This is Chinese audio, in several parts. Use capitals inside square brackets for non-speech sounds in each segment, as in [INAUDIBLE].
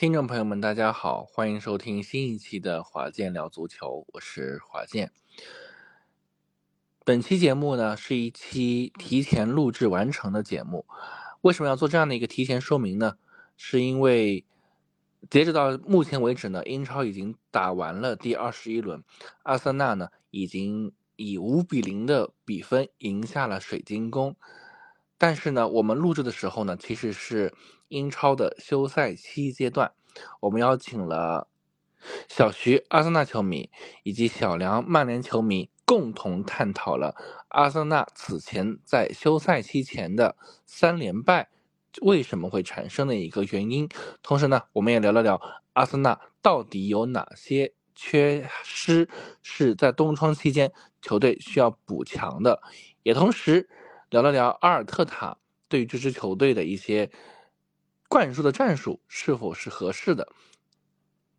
听众朋友们，大家好，欢迎收听新一期的华健聊足球，我是华健。本期节目呢是一期提前录制完成的节目，为什么要做这样的一个提前说明呢？是因为截止到目前为止呢，英超已经打完了第二十一轮，阿森纳呢已经以五比零的比分赢下了水晶宫。但是呢，我们录制的时候呢，其实是英超的休赛期阶段。我们邀请了小徐阿森纳球迷以及小梁曼联球迷，共同探讨了阿森纳此前在休赛期前的三连败为什么会产生的一个原因。同时呢，我们也聊了聊阿森纳到底有哪些缺失是在冬窗期间球队需要补强的，也同时。聊了聊阿尔特塔对这支球队的一些灌输的战术是否是合适的，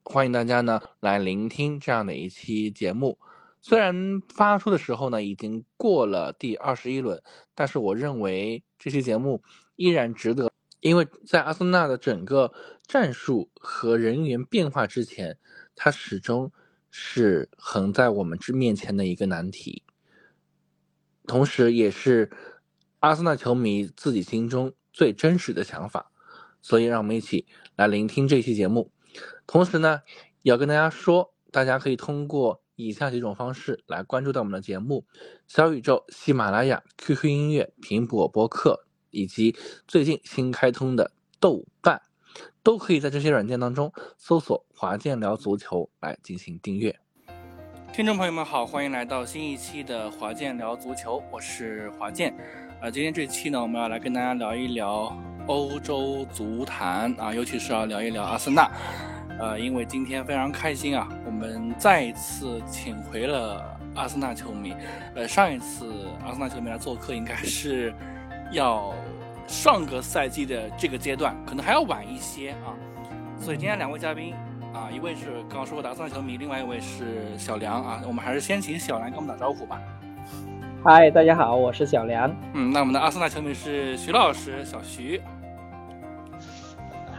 欢迎大家呢来聆听这样的一期节目。虽然发出的时候呢已经过了第二十一轮，但是我认为这期节目依然值得，因为在阿森纳的整个战术和人员变化之前，它始终是横在我们之面前的一个难题，同时也是。阿森纳球迷自己心中最真实的想法，所以让我们一起来聆听这期节目。同时呢，要跟大家说，大家可以通过以下几种方式来关注到我们的节目：小宇宙、喜马拉雅、QQ 音乐、苹果播客，以及最近新开通的豆瓣，都可以在这些软件当中搜索“华健聊足球”来进行订阅。听众朋友们好，欢迎来到新一期的华健聊足球，我是华健。啊，今天这期呢，我们要来跟大家聊一聊欧洲足坛啊，尤其是要聊一聊阿森纳。呃，因为今天非常开心啊，我们再一次请回了阿森纳球迷。呃，上一次阿森纳球迷来做客，应该是要上个赛季的这个阶段，可能还要晚一些啊。所以今天两位嘉宾啊，一位是刚刚说过的阿森纳球迷，另外一位是小梁啊。我们还是先请小梁跟我们打招呼吧。嗨，大家好，我是小梁。嗯，那我们的阿森纳球迷是徐老师，小徐。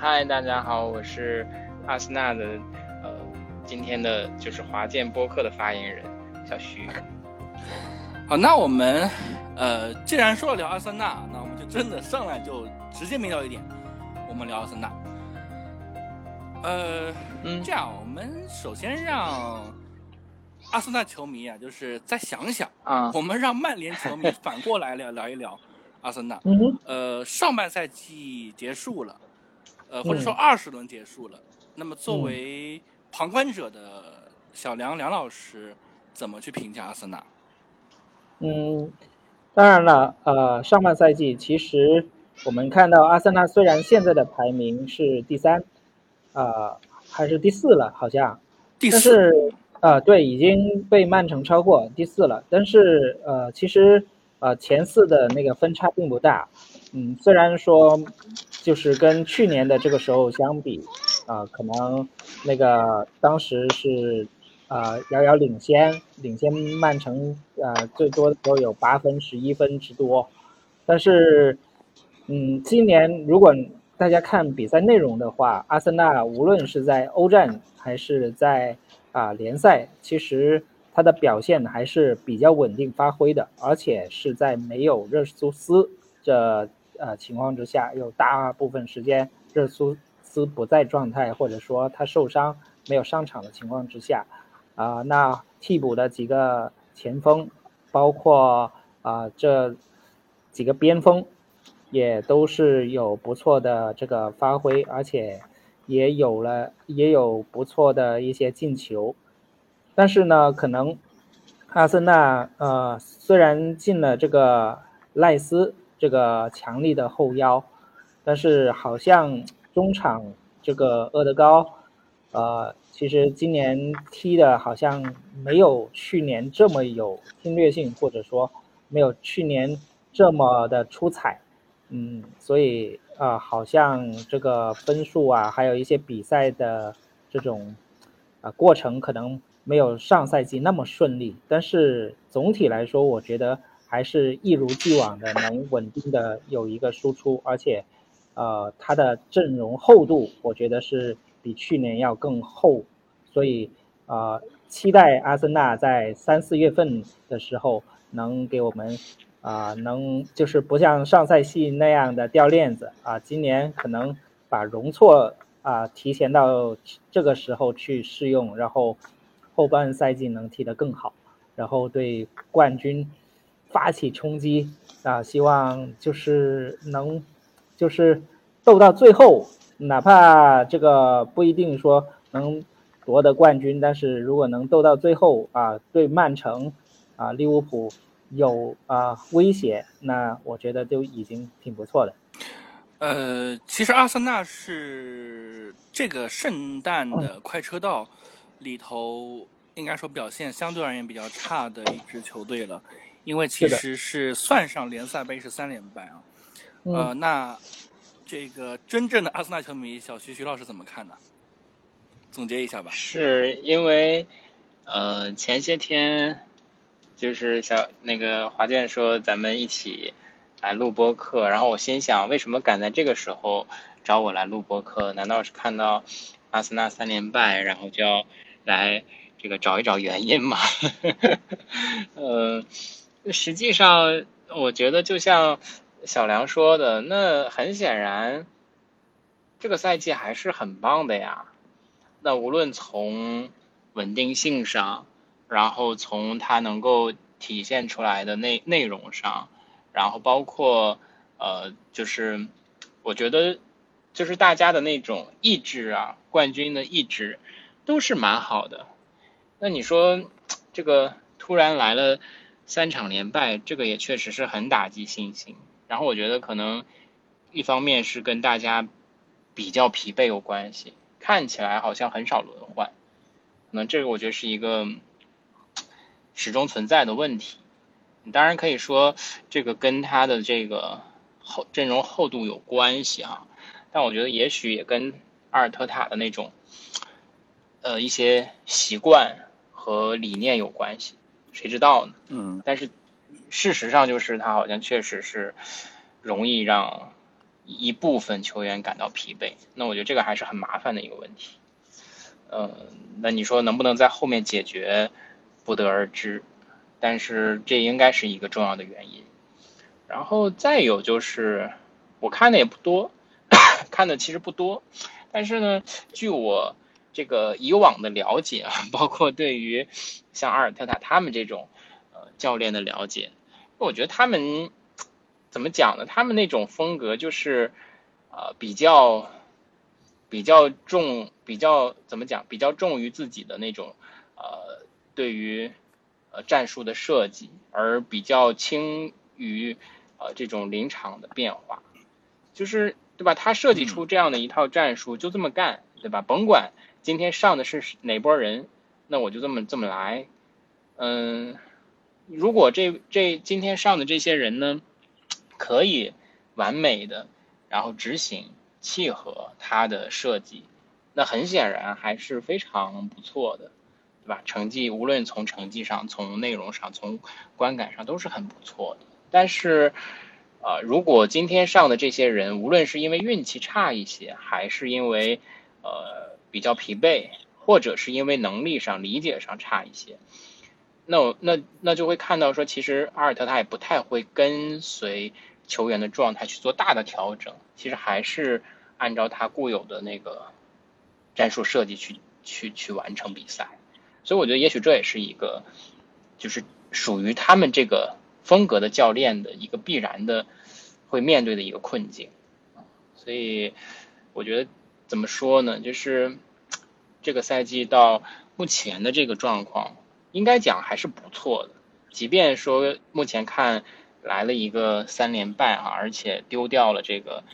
嗨，大家好，我是阿森纳的，呃，今天的就是华健播客的发言人小徐。[LAUGHS] 好，那我们，呃，既然说了聊阿森纳，那我们就真的上来就直接明了一点，我们聊阿森纳。呃，嗯，这样，我们首先让。阿森纳球迷啊，就是再想想啊，我们让曼联球迷 [LAUGHS] 反过来聊聊一聊阿森纳。呃，上半赛季结束了，呃，或者说二十轮结束了。那么作为旁观者的小梁梁老师，怎么去评价阿森纳？嗯，当然了，呃，上半赛季其实我们看到阿森纳虽然现在的排名是第三，啊，还是第四了，好像，第四。啊，对，已经被曼城超过第四了。但是，呃，其实，呃，前四的那个分差并不大。嗯，虽然说，就是跟去年的这个时候相比，啊，可能那个当时是，啊，遥遥领先，领先曼城，啊，最多的时候有八分、十一分之多。但是，嗯，今年如果大家看比赛内容的话，阿森纳无论是在欧战还是在啊，联赛其实他的表现还是比较稳定发挥的，而且是在没有热苏斯这呃情况之下，有大部分时间热苏斯不在状态，或者说他受伤没有上场的情况之下，啊，那替补的几个前锋，包括啊这几个边锋，也都是有不错的这个发挥，而且。也有了，也有不错的一些进球，但是呢，可能阿森纳呃虽然进了这个赖斯这个强力的后腰，但是好像中场这个厄德高，呃，其实今年踢的好像没有去年这么有侵略性，或者说没有去年这么的出彩，嗯，所以。啊，好像这个分数啊，还有一些比赛的这种啊过程，可能没有上赛季那么顺利。但是总体来说，我觉得还是一如既往的能稳定的有一个输出，而且，呃，他的阵容厚度，我觉得是比去年要更厚，所以啊，期待阿森纳在三四月份的时候能给我们啊，能就是不像上赛季那样的掉链子啊，今年可能把容错啊提前到这个时候去试用，然后后半赛季能踢得更好，然后对冠军发起冲击啊，希望就是能就是斗到最后。哪怕这个不一定说能夺得冠军，但是如果能斗到最后啊，对曼城啊、利物浦有啊威胁，那我觉得就已经挺不错的。呃，其实阿森纳是这个圣诞的快车道里头，应该说表现相对而言比较差的一支球队了，因为其实是算上联赛杯是三连败啊。呃，那。这个真正的阿森纳球迷小徐徐老师怎么看呢？总结一下吧。是因为，呃，前些天就是小那个华健说咱们一起来录播课，然后我心想，为什么赶在这个时候找我来录播课？难道是看到阿森纳三连败，然后就要来这个找一找原因吗？[LAUGHS] 呃，实际上我觉得就像。小梁说的那很显然，这个赛季还是很棒的呀。那无论从稳定性上，然后从它能够体现出来的内内容上，然后包括呃，就是我觉得就是大家的那种意志啊，冠军的意志都是蛮好的。那你说这个突然来了三场连败，这个也确实是很打击信心。然后我觉得可能一方面是跟大家比较疲惫有关系，看起来好像很少轮换，可能这个我觉得是一个始终存在的问题。你当然可以说这个跟他的这个厚阵容厚度有关系哈，但我觉得也许也跟阿尔特塔的那种呃一些习惯和理念有关系，谁知道呢？嗯，但是。事实上，就是他好像确实是容易让一部分球员感到疲惫。那我觉得这个还是很麻烦的一个问题。呃，那你说能不能在后面解决，不得而知。但是这应该是一个重要的原因。然后再有就是，我看的也不多，[COUGHS] 看的其实不多。但是呢，据我这个以往的了解啊，包括对于像阿尔特塔他们这种呃教练的了解。我觉得他们怎么讲呢？他们那种风格就是，呃，比较比较重，比较怎么讲？比较重于自己的那种，呃，对于呃战术的设计，而比较轻于呃这种临场的变化，就是对吧？他设计出这样的一套战术，就这么干，对吧？甭管今天上的是哪波人，那我就这么这么来，嗯。如果这这今天上的这些人呢，可以完美的然后执行契合他的设计，那很显然还是非常不错的，对吧？成绩无论从成绩上、从内容上、从观感上都是很不错的。但是，啊，如果今天上的这些人，无论是因为运气差一些，还是因为呃比较疲惫，或者是因为能力上、理解上差一些。那我那那就会看到说，其实阿尔特他也不太会跟随球员的状态去做大的调整，其实还是按照他固有的那个战术设计去去去完成比赛。所以我觉得也许这也是一个，就是属于他们这个风格的教练的一个必然的会面对的一个困境。所以我觉得怎么说呢？就是这个赛季到目前的这个状况。应该讲还是不错的，即便说目前看来了一个三连败啊，而且丢掉了这个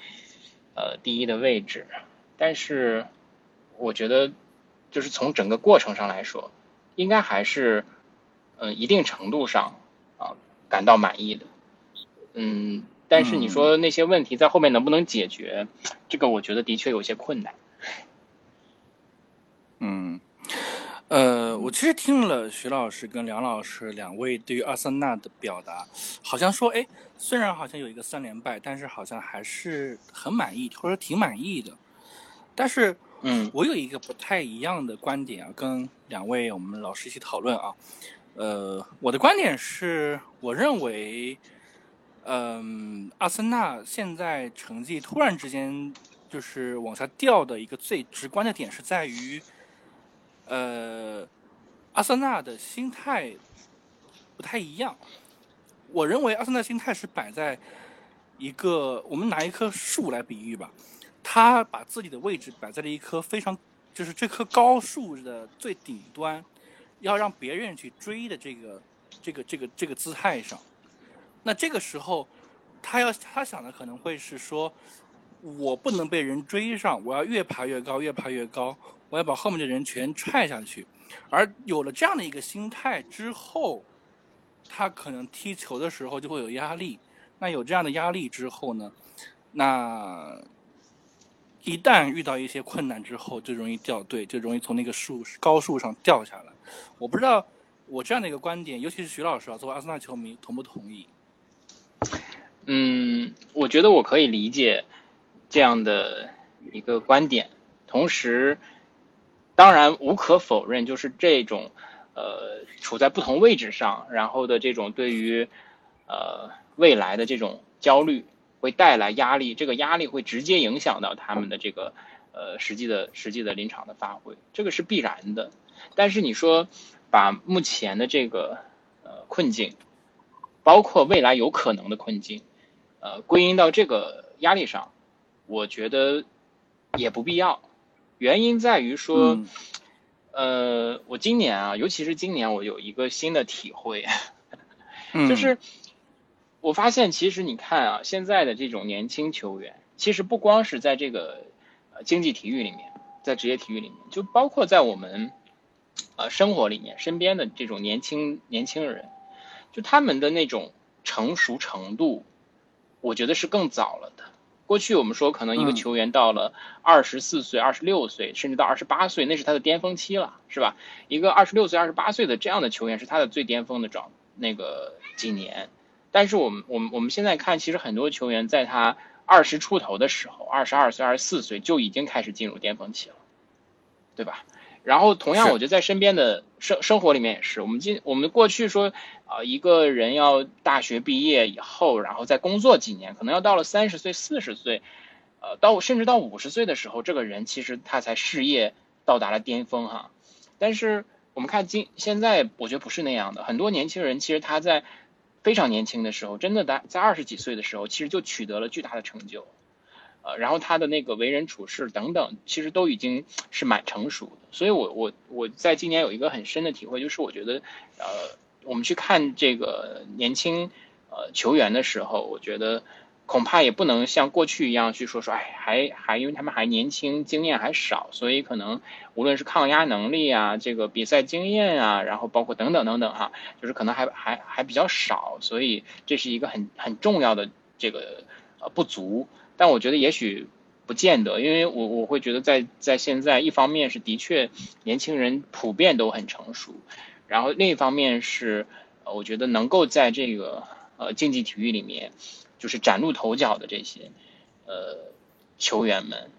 呃第一的位置，但是我觉得就是从整个过程上来说，应该还是嗯一定程度上啊感到满意的，嗯，但是你说那些问题在后面能不能解决，这个我觉得的确有些困难，嗯。呃，我其实听了徐老师跟梁老师两位对于阿森纳的表达，好像说，哎，虽然好像有一个三连败，但是好像还是很满意，或者挺满意的。但是嗯，我有一个不太一样的观点啊，跟两位我们老师一起讨论啊。呃，我的观点是，我认为，嗯，阿森纳现在成绩突然之间就是往下掉的一个最直观的点是在于，呃，阿森纳的心态不太一样。我认为阿森纳心态是摆在一个，我们拿一棵树来比喻吧，他把自己的位置摆在了一棵非常，就是这棵高树的最顶端，要让别人去追的这个这个这个这个姿态上。那这个时候，他要他想的可能会是说，我不能被人追上，我要越爬越高，越爬越高，我要把后面的人全踹下去。而有了这样的一个心态之后，他可能踢球的时候就会有压力。那有这样的压力之后呢，那一旦遇到一些困难之后，就容易掉队，就容易从那个树高树上掉下来。我不知道我这样的一个观点，尤其是徐老师啊，作为阿森纳球迷，同不同意？嗯，我觉得我可以理解这样的一个观点，同时，当然无可否认，就是这种呃处在不同位置上，然后的这种对于呃未来的这种焦虑，会带来压力，这个压力会直接影响到他们的这个呃实际的实际的临场的发挥，这个是必然的。但是你说把目前的这个呃困境，包括未来有可能的困境。呃，归因到这个压力上，我觉得也不必要。原因在于说，呃，我今年啊，尤其是今年，我有一个新的体会，[LAUGHS] 就是我发现，其实你看啊，现在的这种年轻球员，其实不光是在这个呃竞技体育里面，在职业体育里面，就包括在我们呃生活里面，身边的这种年轻年轻人，就他们的那种成熟程度。我觉得是更早了的。过去我们说，可能一个球员到了二十四岁、二十六岁，甚至到二十八岁，那是他的巅峰期了，是吧？一个二十六岁、二十八岁的这样的球员，是他的最巅峰的状那个几年。但是我们我们我们现在看，其实很多球员在他二十出头的时候，二十二岁、二十四岁就已经开始进入巅峰期了，对吧？然后同样，我觉得在身边的生生活里面也是，我们今我们过去说。啊，一个人要大学毕业以后，然后再工作几年，可能要到了三十岁、四十岁，呃，到甚至到五十岁的时候，这个人其实他才事业到达了巅峰哈。但是我们看今现在，我觉得不是那样的。很多年轻人其实他在非常年轻的时候，真的在在二十几岁的时候，其实就取得了巨大的成就，呃，然后他的那个为人处事等等，其实都已经是蛮成熟的。所以我我我在今年有一个很深的体会，就是我觉得呃。我们去看这个年轻呃球员的时候，我觉得恐怕也不能像过去一样去说说，哎，还还因为他们还年轻，经验还少，所以可能无论是抗压能力啊，这个比赛经验啊，然后包括等等等等哈，就是可能还还还比较少，所以这是一个很很重要的这个呃不足。但我觉得也许不见得，因为我我会觉得在在现在，一方面是的确年轻人普遍都很成熟。然后另一方面是，呃，我觉得能够在这个呃竞技体育里面，就是崭露头角的这些呃球员们，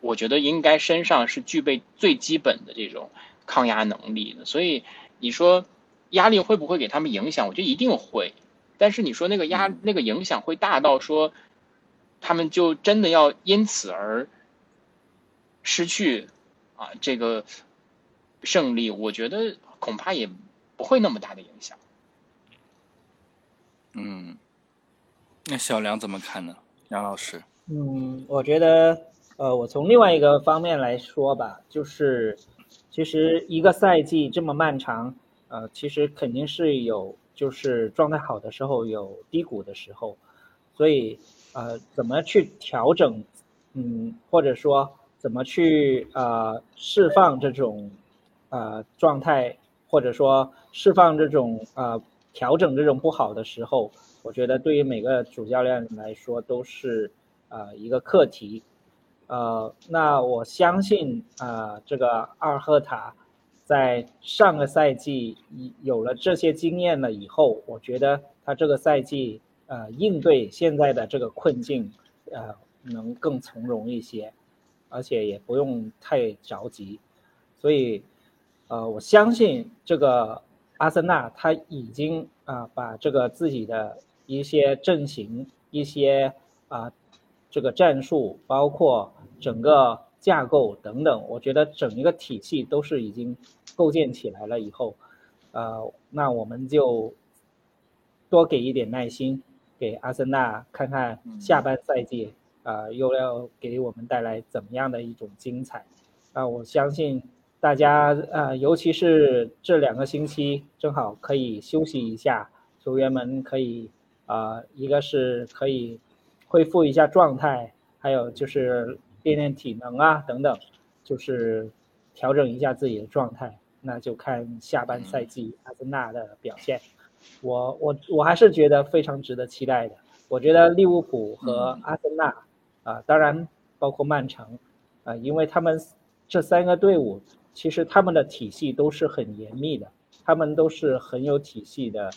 我觉得应该身上是具备最基本的这种抗压能力的。所以你说压力会不会给他们影响？我觉得一定会。但是你说那个压那个影响会大到说，他们就真的要因此而失去啊这个胜利？我觉得。恐怕也不会那么大的影响。嗯，那小梁怎么看呢？杨老师？嗯，我觉得，呃，我从另外一个方面来说吧，就是其实一个赛季这么漫长，呃，其实肯定是有就是状态好的时候，有低谷的时候，所以呃，怎么去调整，嗯，或者说怎么去呃释放这种呃状态。或者说释放这种呃调整这种不好的时候，我觉得对于每个主教练来说都是呃一个课题，呃，那我相信啊这个阿赫塔在上个赛季有了这些经验了以后，我觉得他这个赛季呃应对现在的这个困境呃能更从容一些，而且也不用太着急，所以，呃，我相信这个阿森纳他已经啊把这个自己的一些阵型、一些啊这个战术，包括整个架构等等，我觉得整一个体系都是已经构建起来了以后，呃，那我们就多给一点耐心，给阿森纳看看下半赛季。啊，又要给我们带来怎么样的一种精彩？啊，我相信大家啊，尤其是这两个星期正好可以休息一下，球员们可以啊，一个是可以恢复一下状态，还有就是练练体能啊等等，就是调整一下自己的状态。那就看下半赛季阿森纳的表现。我我我还是觉得非常值得期待的。我觉得利物浦和阿森纳。啊，当然包括曼城，啊，因为他们这三个队伍其实他们的体系都是很严密的，他们都是很有体系的，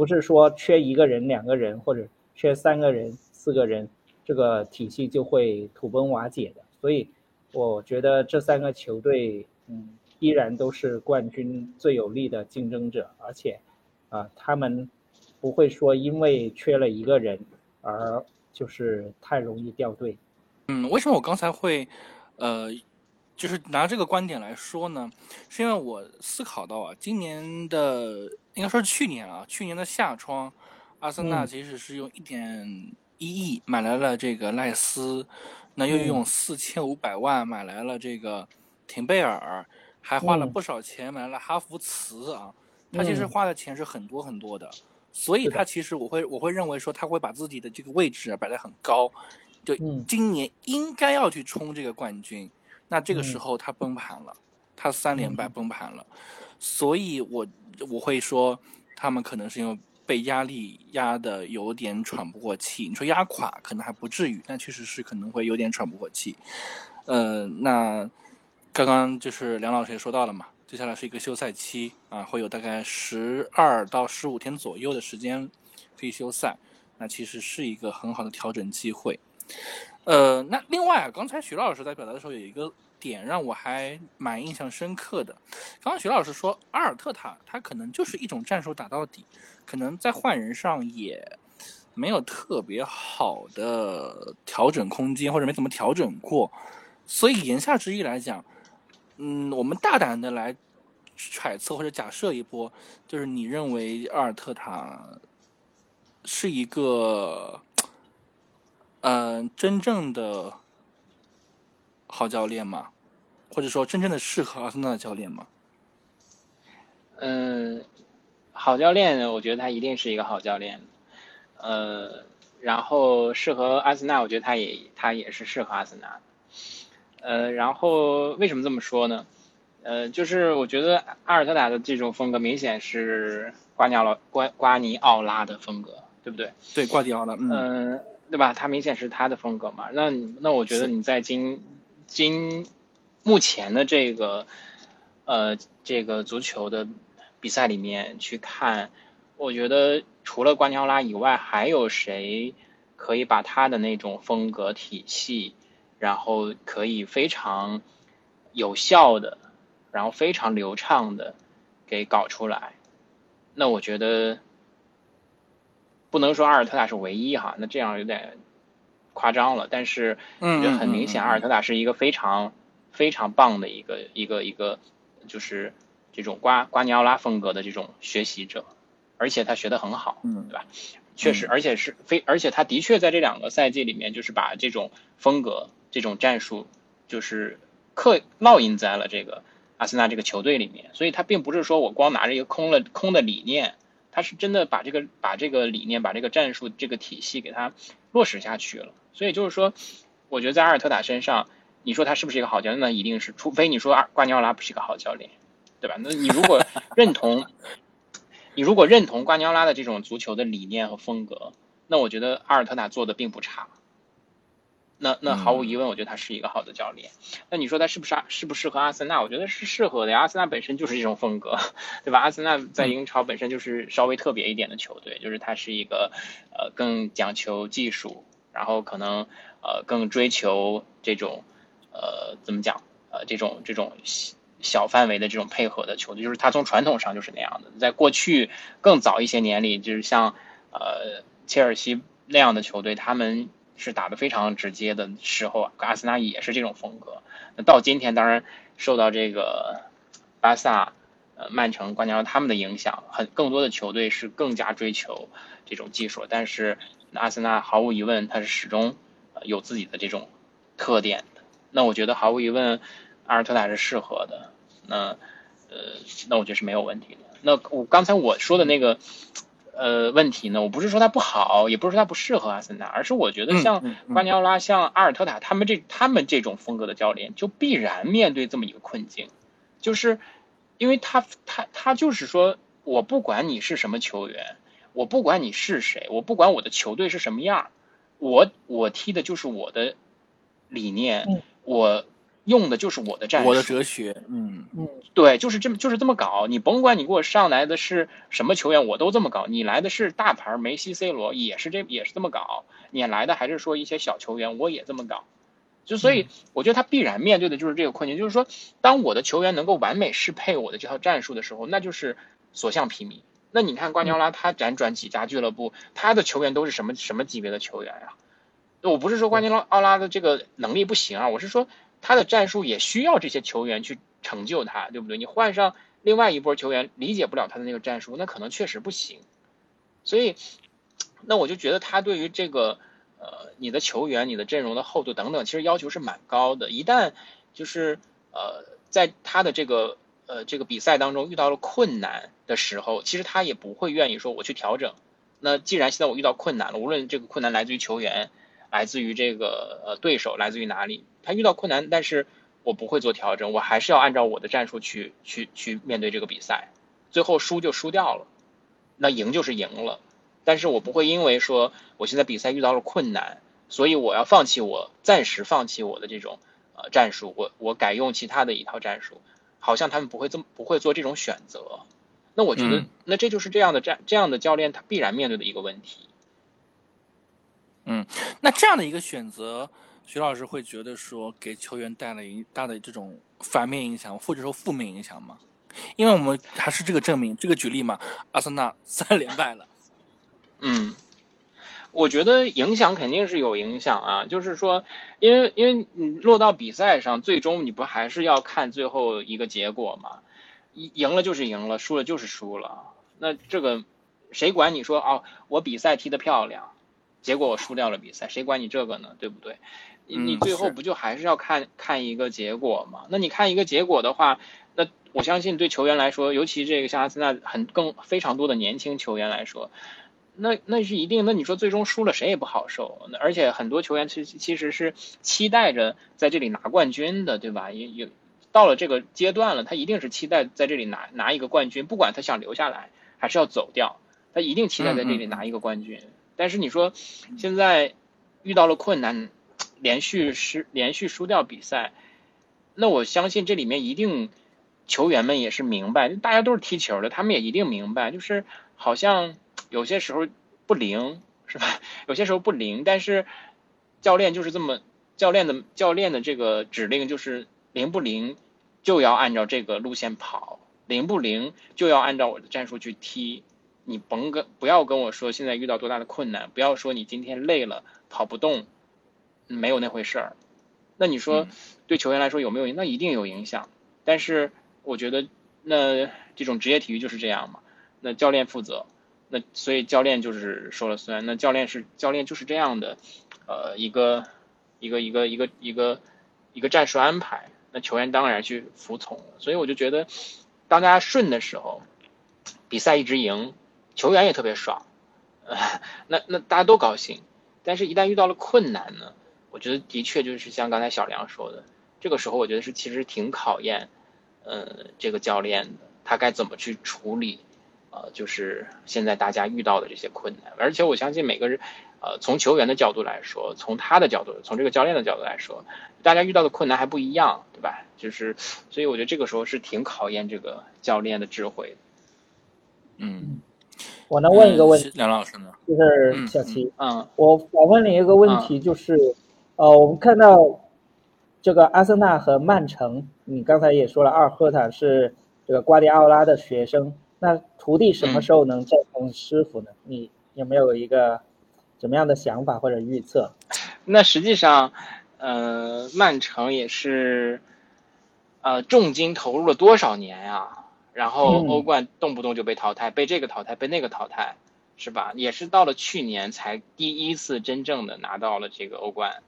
不是说缺一个人、两个人或者缺三个人、四个人，这个体系就会土崩瓦解的。所以我觉得这三个球队，嗯，依然都是冠军最有力的竞争者，而且啊，他们不会说因为缺了一个人而。就是太容易掉队。嗯，为什么我刚才会，呃，就是拿这个观点来说呢？是因为我思考到啊，今年的应该说是去年啊，去年的夏窗，阿森纳其实是用一点一亿买来了这个赖斯，那又用四千五百万买来了这个廷贝尔，还花了不少钱买来了哈弗茨啊，他其实花的钱是很多很多的。所以他其实我会我会认为说他会把自己的这个位置啊摆得很高，就今年应该要去冲这个冠军，那这个时候他崩盘了，他三连败崩盘了，所以我我会说他们可能是因为被压力压的有点喘不过气。你说压垮可能还不至于，但确实是可能会有点喘不过气。呃，那刚刚就是梁老师也说到了嘛。接下来是一个休赛期啊，会有大概十二到十五天左右的时间可以休赛，那其实是一个很好的调整机会。呃，那另外啊，刚才徐老师在表达的时候有一个点让我还蛮印象深刻的。刚刚徐老师说阿尔特塔他可能就是一种战术打到底，可能在换人上也没有特别好的调整空间，或者没怎么调整过。所以言下之意来讲。嗯，我们大胆的来揣测或者假设一波，就是你认为阿尔特塔是一个，嗯，真正的好教练吗？或者说真正的适合阿森纳的教练吗？嗯，好教练，我觉得他一定是一个好教练。呃，然后适合阿森纳，我觉得他也他也是适合阿森纳。呃，然后为什么这么说呢？呃，就是我觉得阿尔特塔的这种风格明显是瓜尼奥瓜瓜尼奥拉的风格，对不对？对，瓜迪奥拉，嗯，对吧？他明显是他的风格嘛。那那我觉得你在今今目前的这个呃这个足球的比赛里面去看，我觉得除了瓜迪奥拉以外，还有谁可以把他的那种风格体系？然后可以非常有效的，然后非常流畅的给搞出来。那我觉得不能说阿尔特塔是唯一哈，那这样有点夸张了。但是我觉得很明显，阿尔特塔是一个非常非常棒的一个一个一个，就是这种瓜瓜尼奥拉风格的这种学习者，而且他学的很好，嗯，对吧？确实，而且是非，而且他的确在这两个赛季里面，就是把这种风格。这种战术就是刻烙印在了这个阿森纳这个球队里面，所以他并不是说我光拿着一个空了空的理念，他是真的把这个把这个理念把这个战术这个体系给他落实下去了。所以就是说，我觉得在阿尔特塔身上，你说他是不是一个好教练？那一定是，除非你说阿瓜尼奥拉不是一个好教练，对吧？那你如果 [LAUGHS] 认同，你如果认同瓜尼奥拉的这种足球的理念和风格，那我觉得阿尔特塔做的并不差。那那毫无疑问，我觉得他是一个好的教练。那你说他是不是适不适合阿森纳？我觉得是适合的呀。阿森纳本身就是这种风格，[LAUGHS] 对吧？阿森纳在英超本身就是稍微特别一点的球队，就是它是一个呃更讲求技术，然后可能呃更追求这种呃，怎么讲？呃，这种这种小范围的这种配合的球队，就是他从传统上就是那样的。在过去更早一些年里，就是像呃切尔西那样的球队，他们是打的非常直接的时候，阿森纳也是这种风格。那到今天，当然受到这个巴萨、呃曼城、瓜迪奥拉他们的影响，很更多的球队是更加追求这种技术，但是阿森纳毫无疑问，他是始终有自己的这种特点的。那我觉得毫无疑问，阿尔特塔是适合的。那呃，那我觉得是没有问题的。那我刚才我说的那个呃问题呢，我不是说他不好，也不是说他不适合阿森纳，而是我觉得像瓜迪奥拉、像阿尔特塔他们这他们这种风格的教练，就必然面对这么一个困境，就是因为他他他就是说我不管你是什么球员，我不管你是谁，我不管我的球队是什么样，我我踢的就是我的理念。我用的就是我的战术，我的哲学，嗯嗯，对，就是这么就是这么搞。你甭管你给我上来的是什么球员，我都这么搞。你来的是大牌梅西、C 罗，也是这也是这么搞。你来的还是说一些小球员，我也这么搞。就所以，我觉得他必然面对的就是这个困境，就是说，当我的球员能够完美适配我的这套战术的时候，那就是所向披靡。那你看瓜迪奥拉，他辗转几家俱乐部，他的球员都是什么什么级别的球员呀？我不是说瓜迪奥拉的这个能力不行啊，我是说他的战术也需要这些球员去成就他，对不对？你换上另外一波球员理解不了他的那个战术，那可能确实不行。所以，那我就觉得他对于这个呃你的球员、你的阵容的厚度等等，其实要求是蛮高的。一旦就是呃在他的这个呃这个比赛当中遇到了困难的时候，其实他也不会愿意说我去调整。那既然现在我遇到困难了，无论这个困难来自于球员。来自于这个呃对手来自于哪里？他遇到困难，但是我不会做调整，我还是要按照我的战术去去去面对这个比赛。最后输就输掉了，那赢就是赢了。但是我不会因为说我现在比赛遇到了困难，所以我要放弃我暂时放弃我的这种呃战术，我我改用其他的一套战术。好像他们不会这么不会做这种选择。那我觉得，那这就是这样的战这样的教练他必然面对的一个问题。嗯，那这样的一个选择，徐老师会觉得说给球员带来一大的这种反面影响，或者说负面影响吗？因为我们还是这个证明，这个举例嘛，阿森纳三连败了。[LAUGHS] 嗯，我觉得影响肯定是有影响啊，就是说，因为因为你落到比赛上，最终你不还是要看最后一个结果吗？赢赢了就是赢了，输了就是输了。那这个谁管你说哦，我比赛踢得漂亮？结果我输掉了比赛，谁管你这个呢？对不对？你你最后不就还是要看看一个结果吗？那你看一个结果的话，那我相信对球员来说，尤其这个像阿森纳很更非常多的年轻球员来说，那那是一定。那你说最终输了谁也不好受。而且很多球员其实其实是期待着在这里拿冠军的，对吧？也也到了这个阶段了，他一定是期待在这里拿拿一个冠军，不管他想留下来还是要走掉，他一定期待在这里拿一个冠军。但是你说，现在遇到了困难，连续失连续输掉比赛，那我相信这里面一定球员们也是明白，大家都是踢球的，他们也一定明白，就是好像有些时候不灵是吧？有些时候不灵，但是教练就是这么教练的教练的这个指令就是灵不灵就要按照这个路线跑，灵不灵就要按照我的战术去踢。你甭跟不要跟我说现在遇到多大的困难，不要说你今天累了跑不动，没有那回事儿。那你说对球员来说有没有？那一定有影响。但是我觉得那这种职业体育就是这样嘛。那教练负责，那所以教练就是说了算。那教练是教练就是这样的，呃，一个一个一个一个一个一个战术安排。那球员当然去服从。所以我就觉得，当大家顺的时候，比赛一直赢。球员也特别爽，那那大家都高兴，但是，一旦遇到了困难呢？我觉得的确就是像刚才小梁说的，这个时候我觉得是其实挺考验，呃，这个教练的，他该怎么去处理，呃，就是现在大家遇到的这些困难。而且我相信每个人，呃，从球员的角度来说，从他的角度，从这个教练的角度来说，大家遇到的困难还不一样，对吧？就是，所以我觉得这个时候是挺考验这个教练的智慧的。嗯。我能问一个问题，梁老师呢？就是小齐，嗯，我我问你一个问题，就是，呃，我们看到这个阿森纳和曼城，你刚才也说了，阿尔赫塔是这个瓜迪奥拉的学生，那徒弟什么时候能战胜师傅呢？你有没有一个怎么样的想法或者预测？[LAUGHS] 那实际上，呃，曼城也是，呃，重金投入了多少年呀？然后欧冠动不动就被淘汰，被这个淘汰，被那个淘汰，是吧？也是到了去年才第一次真正的拿到了这个欧冠。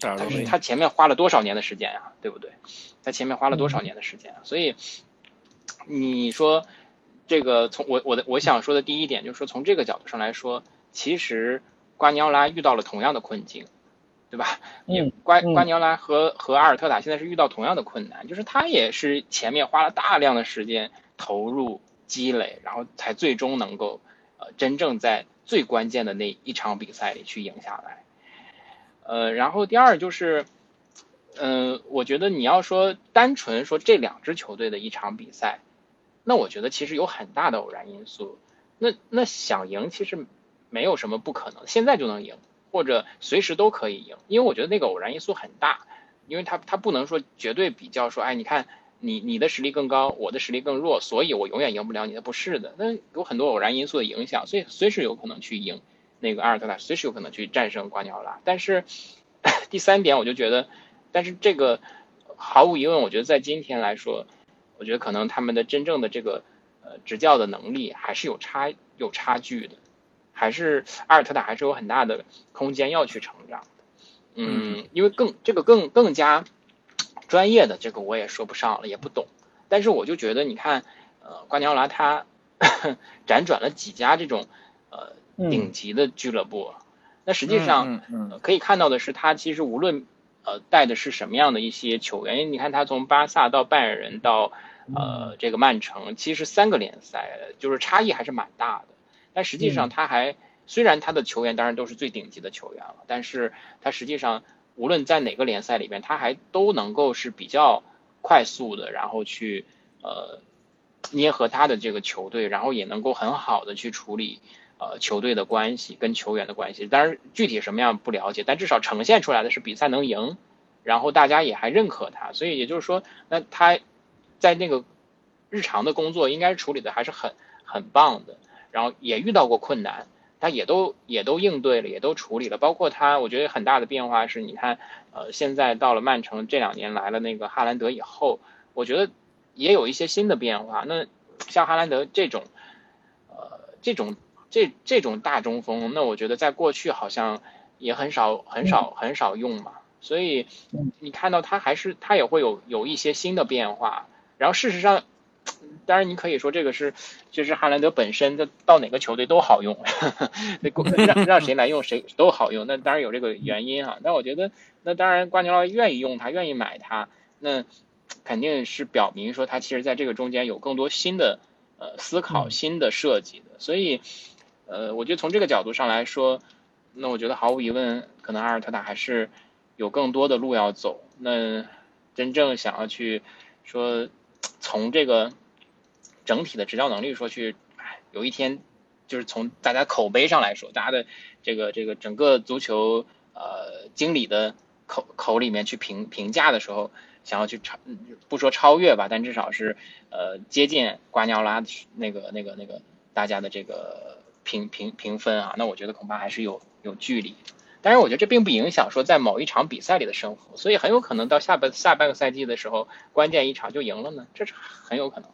但是他前面花了多少年的时间呀？对不对？他前面花了多少年的时间？所以你说这个从我我的我想说的第一点就是说，从这个角度上来说，其实瓜尼奥拉遇到了同样的困境，对吧？嗯，瓜瓜尼奥拉和和阿尔特塔现在是遇到同样的困难，就是他也是前面花了大量的时间投入积累，然后才最终能够呃真正在最关键的那一场比赛里去赢下来。呃，然后第二就是，嗯，我觉得你要说单纯说这两支球队的一场比赛，那我觉得其实有很大的偶然因素。那那想赢其实没有什么不可能，现在就能赢，或者随时都可以赢，因为我觉得那个偶然因素很大，因为他他不能说绝对比较说，哎，你看你你的实力更高，我的实力更弱，所以我永远赢不了你的，不是的，那有很多偶然因素的影响，所以随时有可能去赢。那个阿尔特塔随时有可能去战胜瓜迪奥拉，但是第三点我就觉得，但是这个毫无疑问，我觉得在今天来说，我觉得可能他们的真正的这个呃执教的能力还是有差有差距的，还是阿尔特塔还是有很大的空间要去成长。嗯，因为更这个更更加专业的这个我也说不上了，也不懂，但是我就觉得你看，呃，瓜迪奥拉他 [LAUGHS] 辗转了几家这种呃。顶级的俱乐部，那实际上可以看到的是，他其实无论呃带的是什么样的一些球员，你看他从巴萨到拜仁到呃这个曼城，其实三个联赛就是差异还是蛮大的。但实际上他还虽然他的球员当然都是最顶级的球员了，但是他实际上无论在哪个联赛里边，他还都能够是比较快速的，然后去呃捏合他的这个球队，然后也能够很好的去处理。呃，球队的关系跟球员的关系，当然具体什么样不了解，但至少呈现出来的是比赛能赢，然后大家也还认可他，所以也就是说，那他在那个日常的工作应该处理的还是很很棒的，然后也遇到过困难，他也都也都应对了，也都处理了，包括他，我觉得很大的变化是，你看，呃，现在到了曼城这两年来了那个哈兰德以后，我觉得也有一些新的变化，那像哈兰德这种，呃，这种。这这种大中锋，那我觉得在过去好像也很少很少很少用嘛，所以你看到他还是他也会有有一些新的变化。然后事实上，当然你可以说这个是就是哈兰德本身的到哪个球队都好用，[LAUGHS] 让让谁来用谁都好用。那当然有这个原因哈。但我觉得那当然瓜迪奥拉愿意用他，愿意买他，那肯定是表明说他其实在这个中间有更多新的呃思考、新的设计的，所以。呃，我觉得从这个角度上来说，那我觉得毫无疑问，可能阿尔特塔还是有更多的路要走。那真正想要去说从这个整体的执教能力说去，有一天就是从大家口碑上来说，大家的这个这个整个足球呃经理的口口里面去评评价的时候，想要去超不说超越吧，但至少是呃接近瓜尼奥拉那个那个那个大家的这个。评评评分啊，那我觉得恐怕还是有有距离。当然，我觉得这并不影响说在某一场比赛里的胜负，所以很有可能到下半下半个赛季的时候，关键一场就赢了呢，这是很有可能。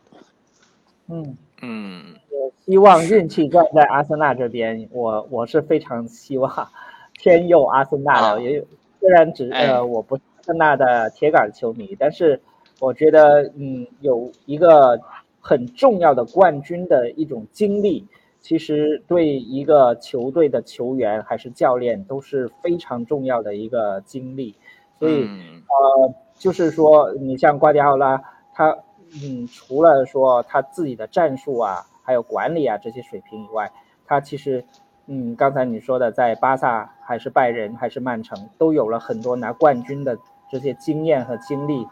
嗯嗯，我希望运气站在阿森纳这边，我我是非常希望 [LAUGHS] 天佑阿森纳的。也有虽然只呃我不是阿森纳的铁杆球迷，但是我觉得嗯有一个很重要的冠军的一种经历。其实对一个球队的球员还是教练都是非常重要的一个经历，所以呃，就是说你像瓜迪奥拉，他嗯，除了说他自己的战术啊，还有管理啊这些水平以外，他其实嗯，刚才你说的在巴萨还是拜仁还是曼城，都有了很多拿冠军的这些经验和经历，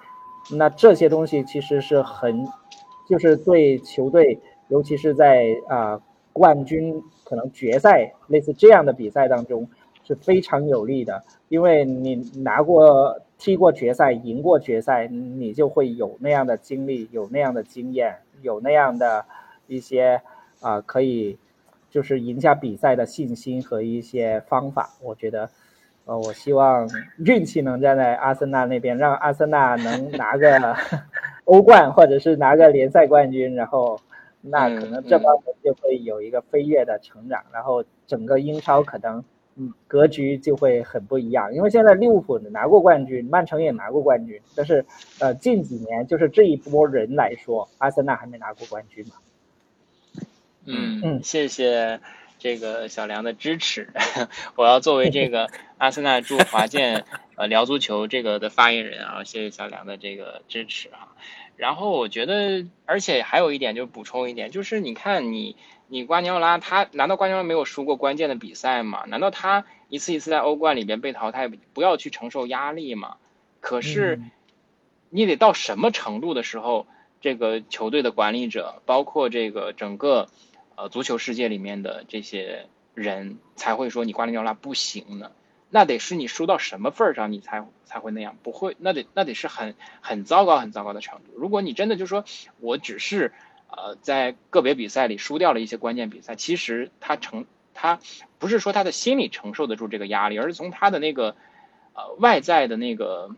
那这些东西其实是很，就是对球队，尤其是在啊。冠军可能决赛类似这样的比赛当中是非常有利的，因为你拿过踢过决赛、赢过决赛，你就会有那样的经历、有那样的经验、有那样的一些啊，可以就是赢下比赛的信心和一些方法。我觉得，呃，我希望运气能站在阿森纳那边，让阿森纳能拿个 [LAUGHS] 欧冠或者是拿个联赛冠军，然后。那可能这帮人就会有一个飞跃的成长，然后整个英超可能嗯格局就会很不一样。因为现在利物浦拿过冠军，曼城也拿过冠军，但是呃近几年就是这一波人来说，阿森纳还没拿过冠军嘛。嗯嗯，谢谢这个小梁的支持，[LAUGHS] 我要作为这个阿森纳驻华 [LAUGHS] 健呃聊足球这个的发言人啊，谢谢小梁的这个支持啊。然后我觉得，而且还有一点，就补充一点，就是你看你你瓜迪奥拉他难道瓜迪奥拉没有输过关键的比赛吗？难道他一次一次在欧冠里边被淘汰，不要去承受压力吗？可是你得到什么程度的时候，这个球队的管理者，包括这个整个呃足球世界里面的这些人，才会说你瓜迪奥拉不行呢？那得是你输到什么份儿上，你才才会那样？不会，那得那得是很很糟糕、很糟糕的程度。如果你真的就说我只是呃在个别比赛里输掉了一些关键比赛，其实他承他不是说他的心理承受得住这个压力，而是从他的那个呃外在的那个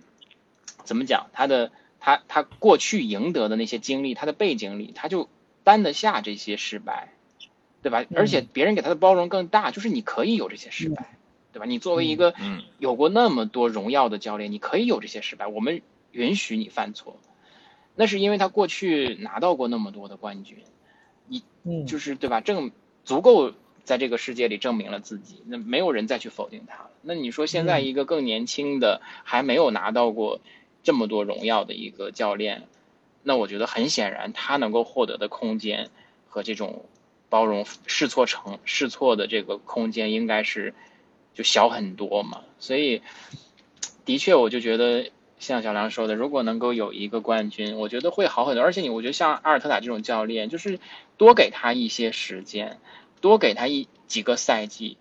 怎么讲，他的他他过去赢得的那些经历，他的背景里，他就担得下这些失败，对吧？而且别人给他的包容更大，就是你可以有这些失败。对吧？你作为一个有过那么多荣耀的教练，你可以有这些失败，我们允许你犯错。那是因为他过去拿到过那么多的冠军，你就是对吧？证足够在这个世界里证明了自己，那没有人再去否定他了。那你说现在一个更年轻的，还没有拿到过这么多荣耀的一个教练，那我觉得很显然，他能够获得的空间和这种包容试错成试错的这个空间，应该是。就小很多嘛，所以的确，我就觉得像小梁说的，如果能够有一个冠军，我觉得会好很多。而且你，我觉得像阿尔特塔这种教练，就是多给他一些时间，多给他一几个赛季，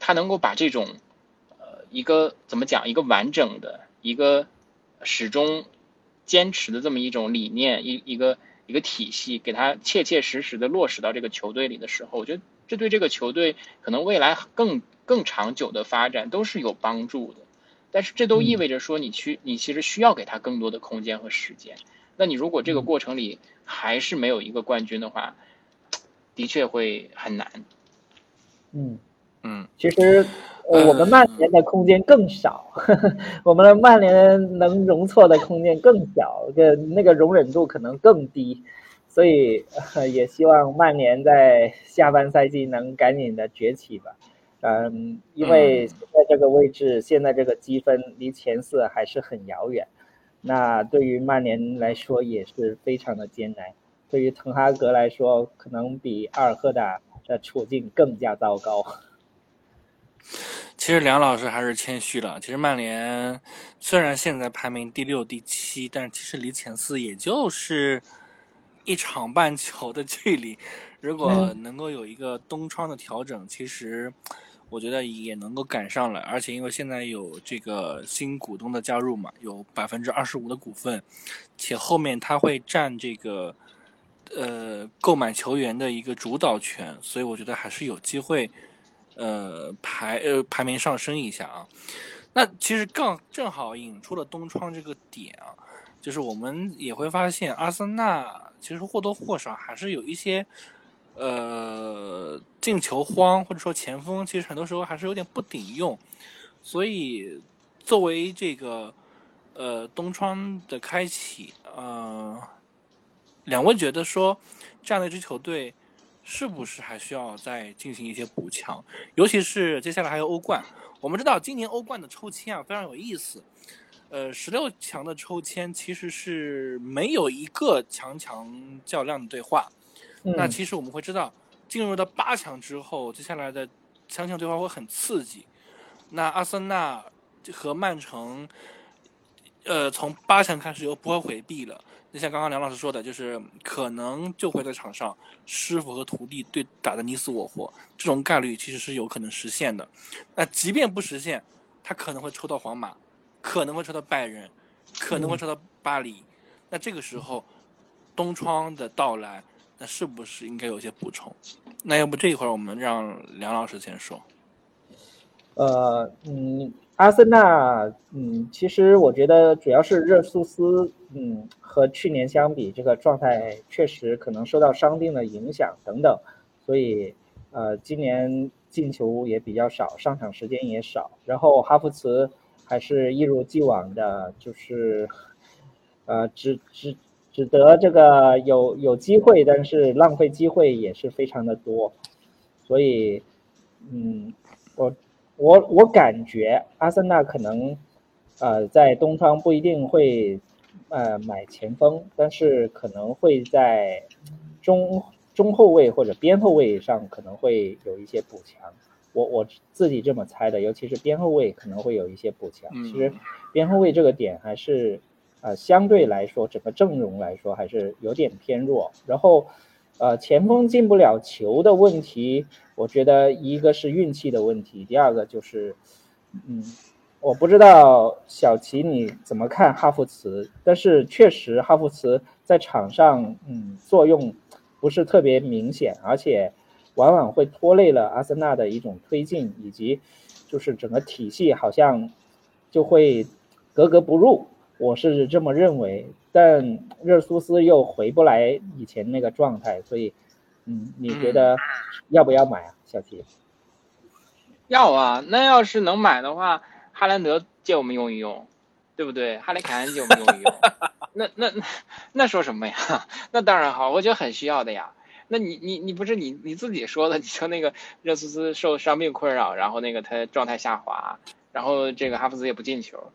他能够把这种呃一个怎么讲，一个完整的一个始终坚持的这么一种理念，一一个一个体系，给他切切实实的落实到这个球队里的时候，我觉得这对这个球队可能未来更。更长久的发展都是有帮助的，但是这都意味着说，你去你其实需要给他更多的空间和时间。那你如果这个过程里还是没有一个冠军的话，的确会很难。嗯嗯，其实我们曼联的空间更少，[LAUGHS] 我们的曼联能容错的空间更小，个那个容忍度可能更低，所以也希望曼联在下半赛季能赶紧的崛起吧。嗯，因为现在这个位置，现在这个积分离前四还是很遥远。那对于曼联来说也是非常的艰难。对于滕哈格来说，可能比阿尔赫达的处境更加糟糕。其实梁老师还是谦虚了。其实曼联虽然现在排名第六、第七，但是其实离前四也就是一场半球的距离。如果能够有一个东窗的调整，其实。我觉得也能够赶上了，而且因为现在有这个新股东的加入嘛，有百分之二十五的股份，且后面他会占这个呃购买球员的一个主导权，所以我觉得还是有机会呃排呃排名上升一下啊。那其实刚正好引出了东窗这个点啊，就是我们也会发现阿森纳其实或多或少还是有一些。呃，进球荒或者说前锋，其实很多时候还是有点不顶用，所以作为这个呃东窗的开启，呃，两位觉得说这样的一支球队是不是还需要再进行一些补强？尤其是接下来还有欧冠，我们知道今年欧冠的抽签啊非常有意思，呃，十六强的抽签其实是没有一个强强较量的对话。那其实我们会知道，进入到八强之后，接下来的强强对话会很刺激。那阿森纳和曼城，呃，从八强开始又不会回避了。就像刚刚梁老师说的，就是可能就会在场上师傅和徒弟对打的你死我活，这种概率其实是有可能实现的。那即便不实现，他可能会抽到皇马，可能会抽到拜仁，可能会抽到巴黎。那这个时候，东窗的到来，那是不是应该有些补充？那要不这一会儿我们让梁老师先说。呃，嗯，阿森纳，嗯，其实我觉得主要是热苏斯，嗯，和去年相比，这个状态确实可能受到伤病的影响等等，所以，呃，今年进球也比较少，上场时间也少。然后哈弗茨还是一如既往的，就是，呃，只只只得这个有有机会，但是浪费机会也是非常的多，所以，嗯，我。我我感觉阿森纳可能，呃，在东窗不一定会，呃，买前锋，但是可能会在中中后卫或者边后卫上可能会有一些补强。我我自己这么猜的，尤其是边后卫可能会有一些补强。其实边后卫这个点还是，呃，相对来说整个阵容来说还是有点偏弱。然后。呃，前锋进不了球的问题，我觉得一个是运气的问题，第二个就是，嗯，我不知道小齐你怎么看哈弗茨，但是确实哈弗茨在场上，嗯，作用不是特别明显，而且往往会拖累了阿森纳的一种推进，以及就是整个体系好像就会格格不入，我是这么认为。但热苏斯又回不来以前那个状态，所以，嗯，你觉得要不要买啊，小齐？要啊，那要是能买的话，哈兰德借我们用一用，对不对？哈雷凯恩借我们用一用，[LAUGHS] 那那那那说什么呀？[LAUGHS] 那当然好，我觉得很需要的呀。那你你你不是你你自己说的？你说那个热苏斯受伤病困扰，然后那个他状态下滑，然后这个哈弗茨也不进球。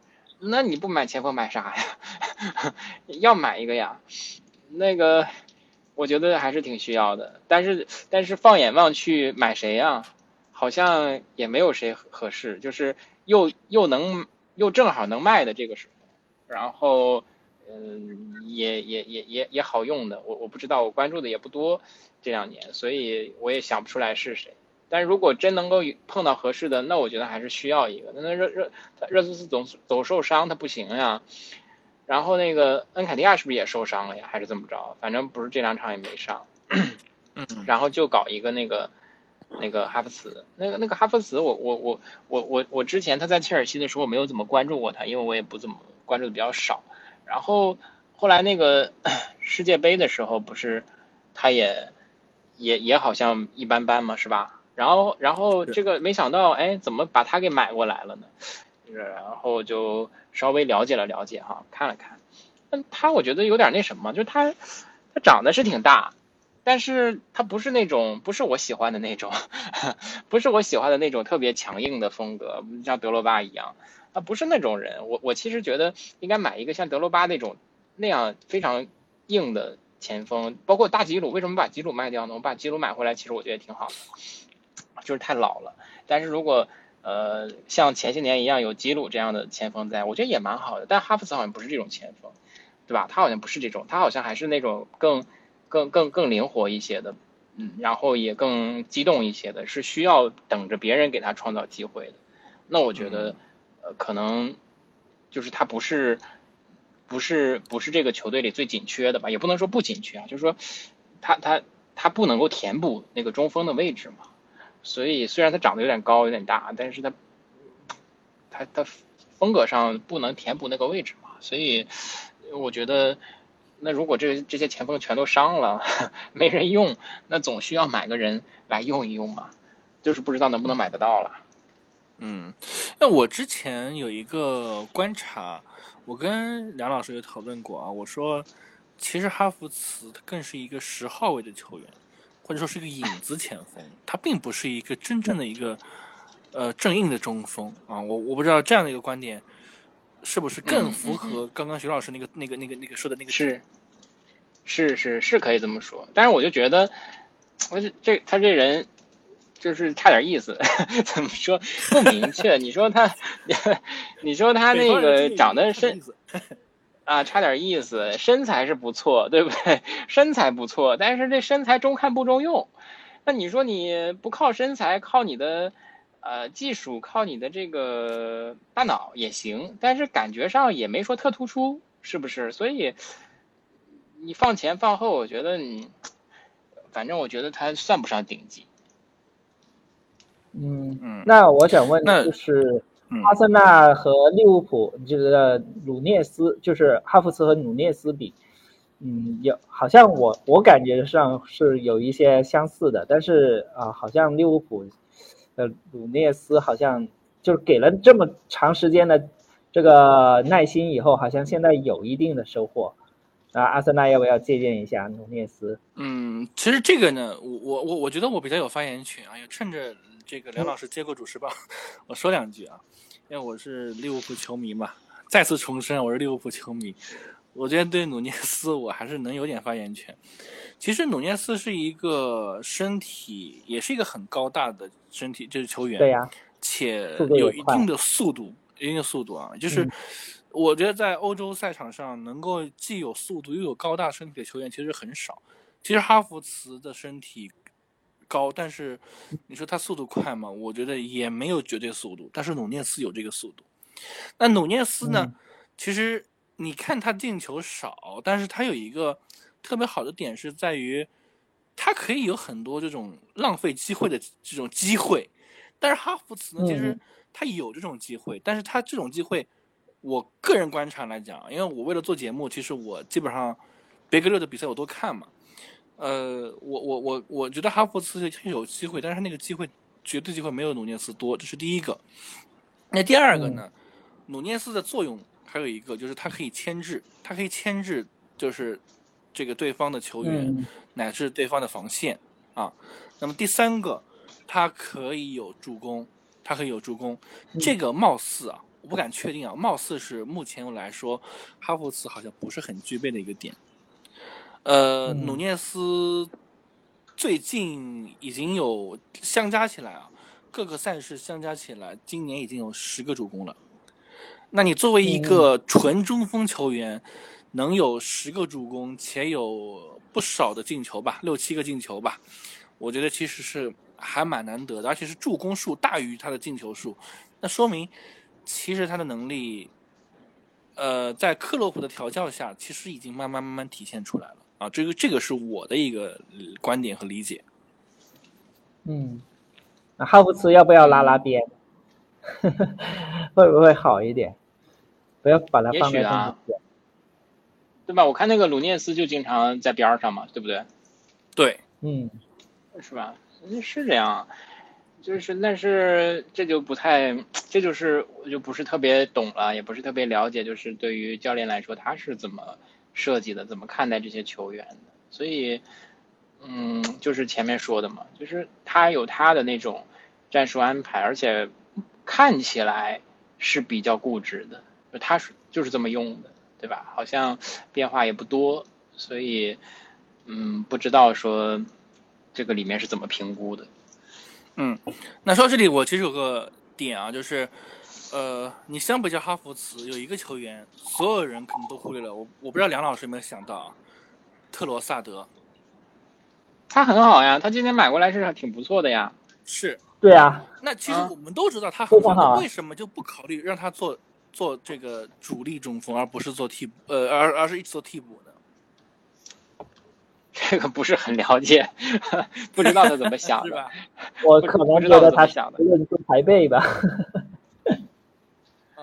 那你不买前锋买啥呀？[LAUGHS] 要买一个呀，那个我觉得还是挺需要的。但是但是放眼望去，买谁呀？好像也没有谁合适，就是又又能又正好能卖的这个时候，然后嗯也也也也也好用的。我我不知道，我关注的也不多这两年，所以我也想不出来是谁。但如果真能够碰到合适的，那我觉得还是需要一个。那那热热热苏斯总总受伤，他不行呀。然后那个恩凯迪亚是不是也受伤了呀？还是怎么着？反正不是这两场也没上。嗯。然后就搞一个那个那个哈弗茨，那个那个哈弗茨，我我我我我我之前他在切尔西的时候没有怎么关注过他，因为我也不怎么关注的比较少。然后后来那个 [COUGHS] 世界杯的时候，不是他也也也好像一般般嘛，是吧？然后，然后这个没想到，哎，怎么把他给买过来了呢？然后就稍微了解了了解哈，看了看，但他我觉得有点那什么，就是他他长得是挺大，但是他不是那种不是我喜欢的那种，[LAUGHS] 不是我喜欢的那种特别强硬的风格，像德罗巴一样，他不是那种人。我我其实觉得应该买一个像德罗巴那种那样非常硬的前锋，包括大吉鲁。为什么把吉鲁卖掉呢？我把吉鲁买回来，其实我觉得挺好的。就是太老了，但是如果呃像前些年一样有吉鲁这样的前锋在，我觉得也蛮好的。但哈弗茨好像不是这种前锋，对吧？他好像不是这种，他好像还是那种更更更更灵活一些的，嗯，然后也更激动一些的，是需要等着别人给他创造机会的。那我觉得呃可能就是他不是不是不是这个球队里最紧缺的吧？也不能说不紧缺啊，就是说他他他不能够填补那个中锋的位置嘛。所以虽然他长得有点高有点大，但是他他他风格上不能填补那个位置嘛，所以我觉得那如果这这些前锋全都伤了，[LAUGHS] 没人用，那总需要买个人来用一用嘛，就是不知道能不能买得到了。嗯，那我之前有一个观察，我跟梁老师有讨论过啊，我说其实哈弗茨他更是一个十号位的球员。或者说是一个影子前锋，他并不是一个真正的一个呃正印的中锋啊。我我不知道这样的一个观点是不是更符合刚刚徐老师那个那个那个那个说的那个是是是是可以这么说，但是我就觉得我这这他这人就是差点意思，[LAUGHS] 怎么说不明确？你说他 [LAUGHS] 你说他那个长得身。啊，差点意思，身材是不错，对不对？[LAUGHS] 身材不错，但是这身材中看不中用。那你说你不靠身材，靠你的呃，技术靠你的这个大脑也行，但是感觉上也没说特突出，是不是？所以你放前放后，我觉得你，反正我觉得他算不上顶级。嗯嗯那我想问的就是嗯阿森纳和利物浦这个鲁涅斯，就是哈弗茨和鲁涅斯比，嗯，有好像我我感觉上是有一些相似的，但是啊、好像利物浦的鲁涅斯好像就是给了这么长时间的这个耐心以后，好像现在有一定的收获。啊，阿森纳要不要借鉴一下努涅斯？嗯，其实这个呢，我我我我觉得我比较有发言权啊，也趁着这个梁老师接过主持棒，[LAUGHS] 我说两句啊，因为我是利物浦球迷嘛，再次重申我是利物浦球迷，我觉得对努涅斯我还是能有点发言权。其实努涅斯是一个身体，也是一个很高大的身体，就是球员，对呀、且有一定的速度，一定的速度啊，就是嗯我觉得在欧洲赛场上能够既有速度又有高大身体的球员其实很少。其实哈弗茨的身体高，但是你说他速度快吗？我觉得也没有绝对速度，但是努涅斯有这个速度。那努涅斯呢？嗯其实你看他进球少，但是他有一个特别好的点是在于，他可以有很多这种浪费机会的这种机会。但是哈弗茨呢，其实嗯他有这种机会，但是他这种机会，我个人观察来讲，因为我为了做节目，其实我基本上别格勒的比赛我都看嘛。呃，我我我我觉得哈弗茨是有机会，但是他那个机会绝对机会没有努涅斯多，这是第一个。那第二个呢？努涅斯的作用还有一个就是他可以牵制，他可以牵制就是这个对方的球员、嗯乃至对方的防线啊。那么第三个，他可以有助攻，他可以有助攻。这个貌似啊，我不敢确定啊，貌似是目前来说哈弗茨好像不是很具备的一个点。呃，嗯。努涅斯最近已经有相加起来啊，各个赛事相加起来，今年已经有十个助攻了。那你作为一个纯中锋球员，能有十个助攻，且有不少的进球吧，六七个进球吧，我觉得其实是还蛮难得的，而且是助攻数大于他的进球数，那说明其实他的能力，呃，在克洛普的调教下，其实已经慢慢慢慢体现出来了啊，这个这个是我的一个呃观点和理解。嗯，那哈弗茨要不要拉拉边？[LAUGHS] 会不会好一点？不要把它放在也许啊中间。对吧？我看那个鲁涅斯就经常在边儿上嘛，对不对？对，嗯是吧？嗯是这样，就是但是这就不太，这就是我就不是特别懂了，也不是特别了解，就是对于教练来说他是怎么设计的，怎么看待这些球员的，所以，嗯，就是前面说的嘛，就是他有他的那种战术安排，而且看起来是比较固执的，他是就是这么用的，对吧？好像变化也不多，所以，嗯，不知道说这个里面是怎么评估的。嗯，那说到这里，我其实有个点啊，就是，呃，你相比较哈弗茨，有一个球员，所有人可能都忽略了，我我不知道梁老师有没有想到啊，特罗萨德他很好呀，他今年买过来是挺不错的呀。是，对啊，那其实啊我们都知道他很好，为什么就不考虑让他做做这个主力中锋，而不是做替补，呃，而而是一直做替补呢？这个不是很了解，[LAUGHS] 不知道他怎么想是的。吧？我可能知道得他想的论资排辈吧。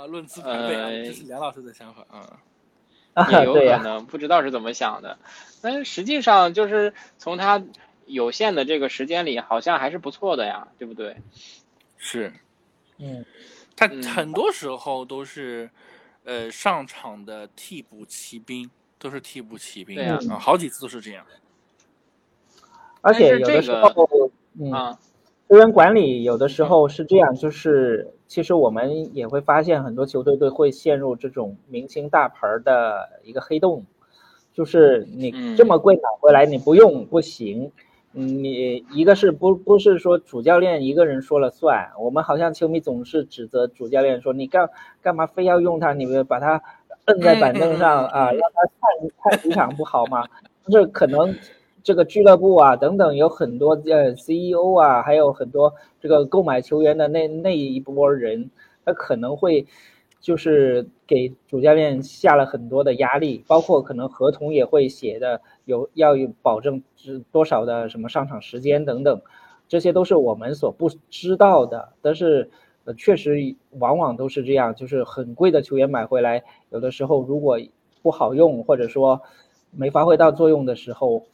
啊，论资排辈啊，呃这是梁老师的想法啊。[LAUGHS] 啊，也有、可能，不知道是怎么想的。但是实际上就是从他有限的这个时间里，好像还是不错的呀，对不对？是，嗯他嗯很多时候都是，呃，上场的替补骑兵，都是替补骑兵对呀啊，好几次都是这样。而且有的时这个啊，球员管理有的时候是这样，就是其实我们也会发现很多球队队会陷入这种明星大牌儿的一个黑洞，就是你嗯。这么贵买回来你不用不行，嗯，你一个是不不是说主教练一个人说了算，我们好像球迷总是指责主教练说你干干嘛非要用他，你们把他摁在板凳上啊，让他看看几场不好吗？就是可能这个俱乐部啊等等有很多呃 CEO 啊，还有很多这个购买球员的那那一波人，他可能会就是给主教练下了很多的压力，包括可能合同也会写的有要有保证多少的什么上场时间等等，这些都是我们所不知道的，但是呃确实往往都是这样，就是很贵的球员买回来，有的时候如果不好用或者说没发挥到作用的时候。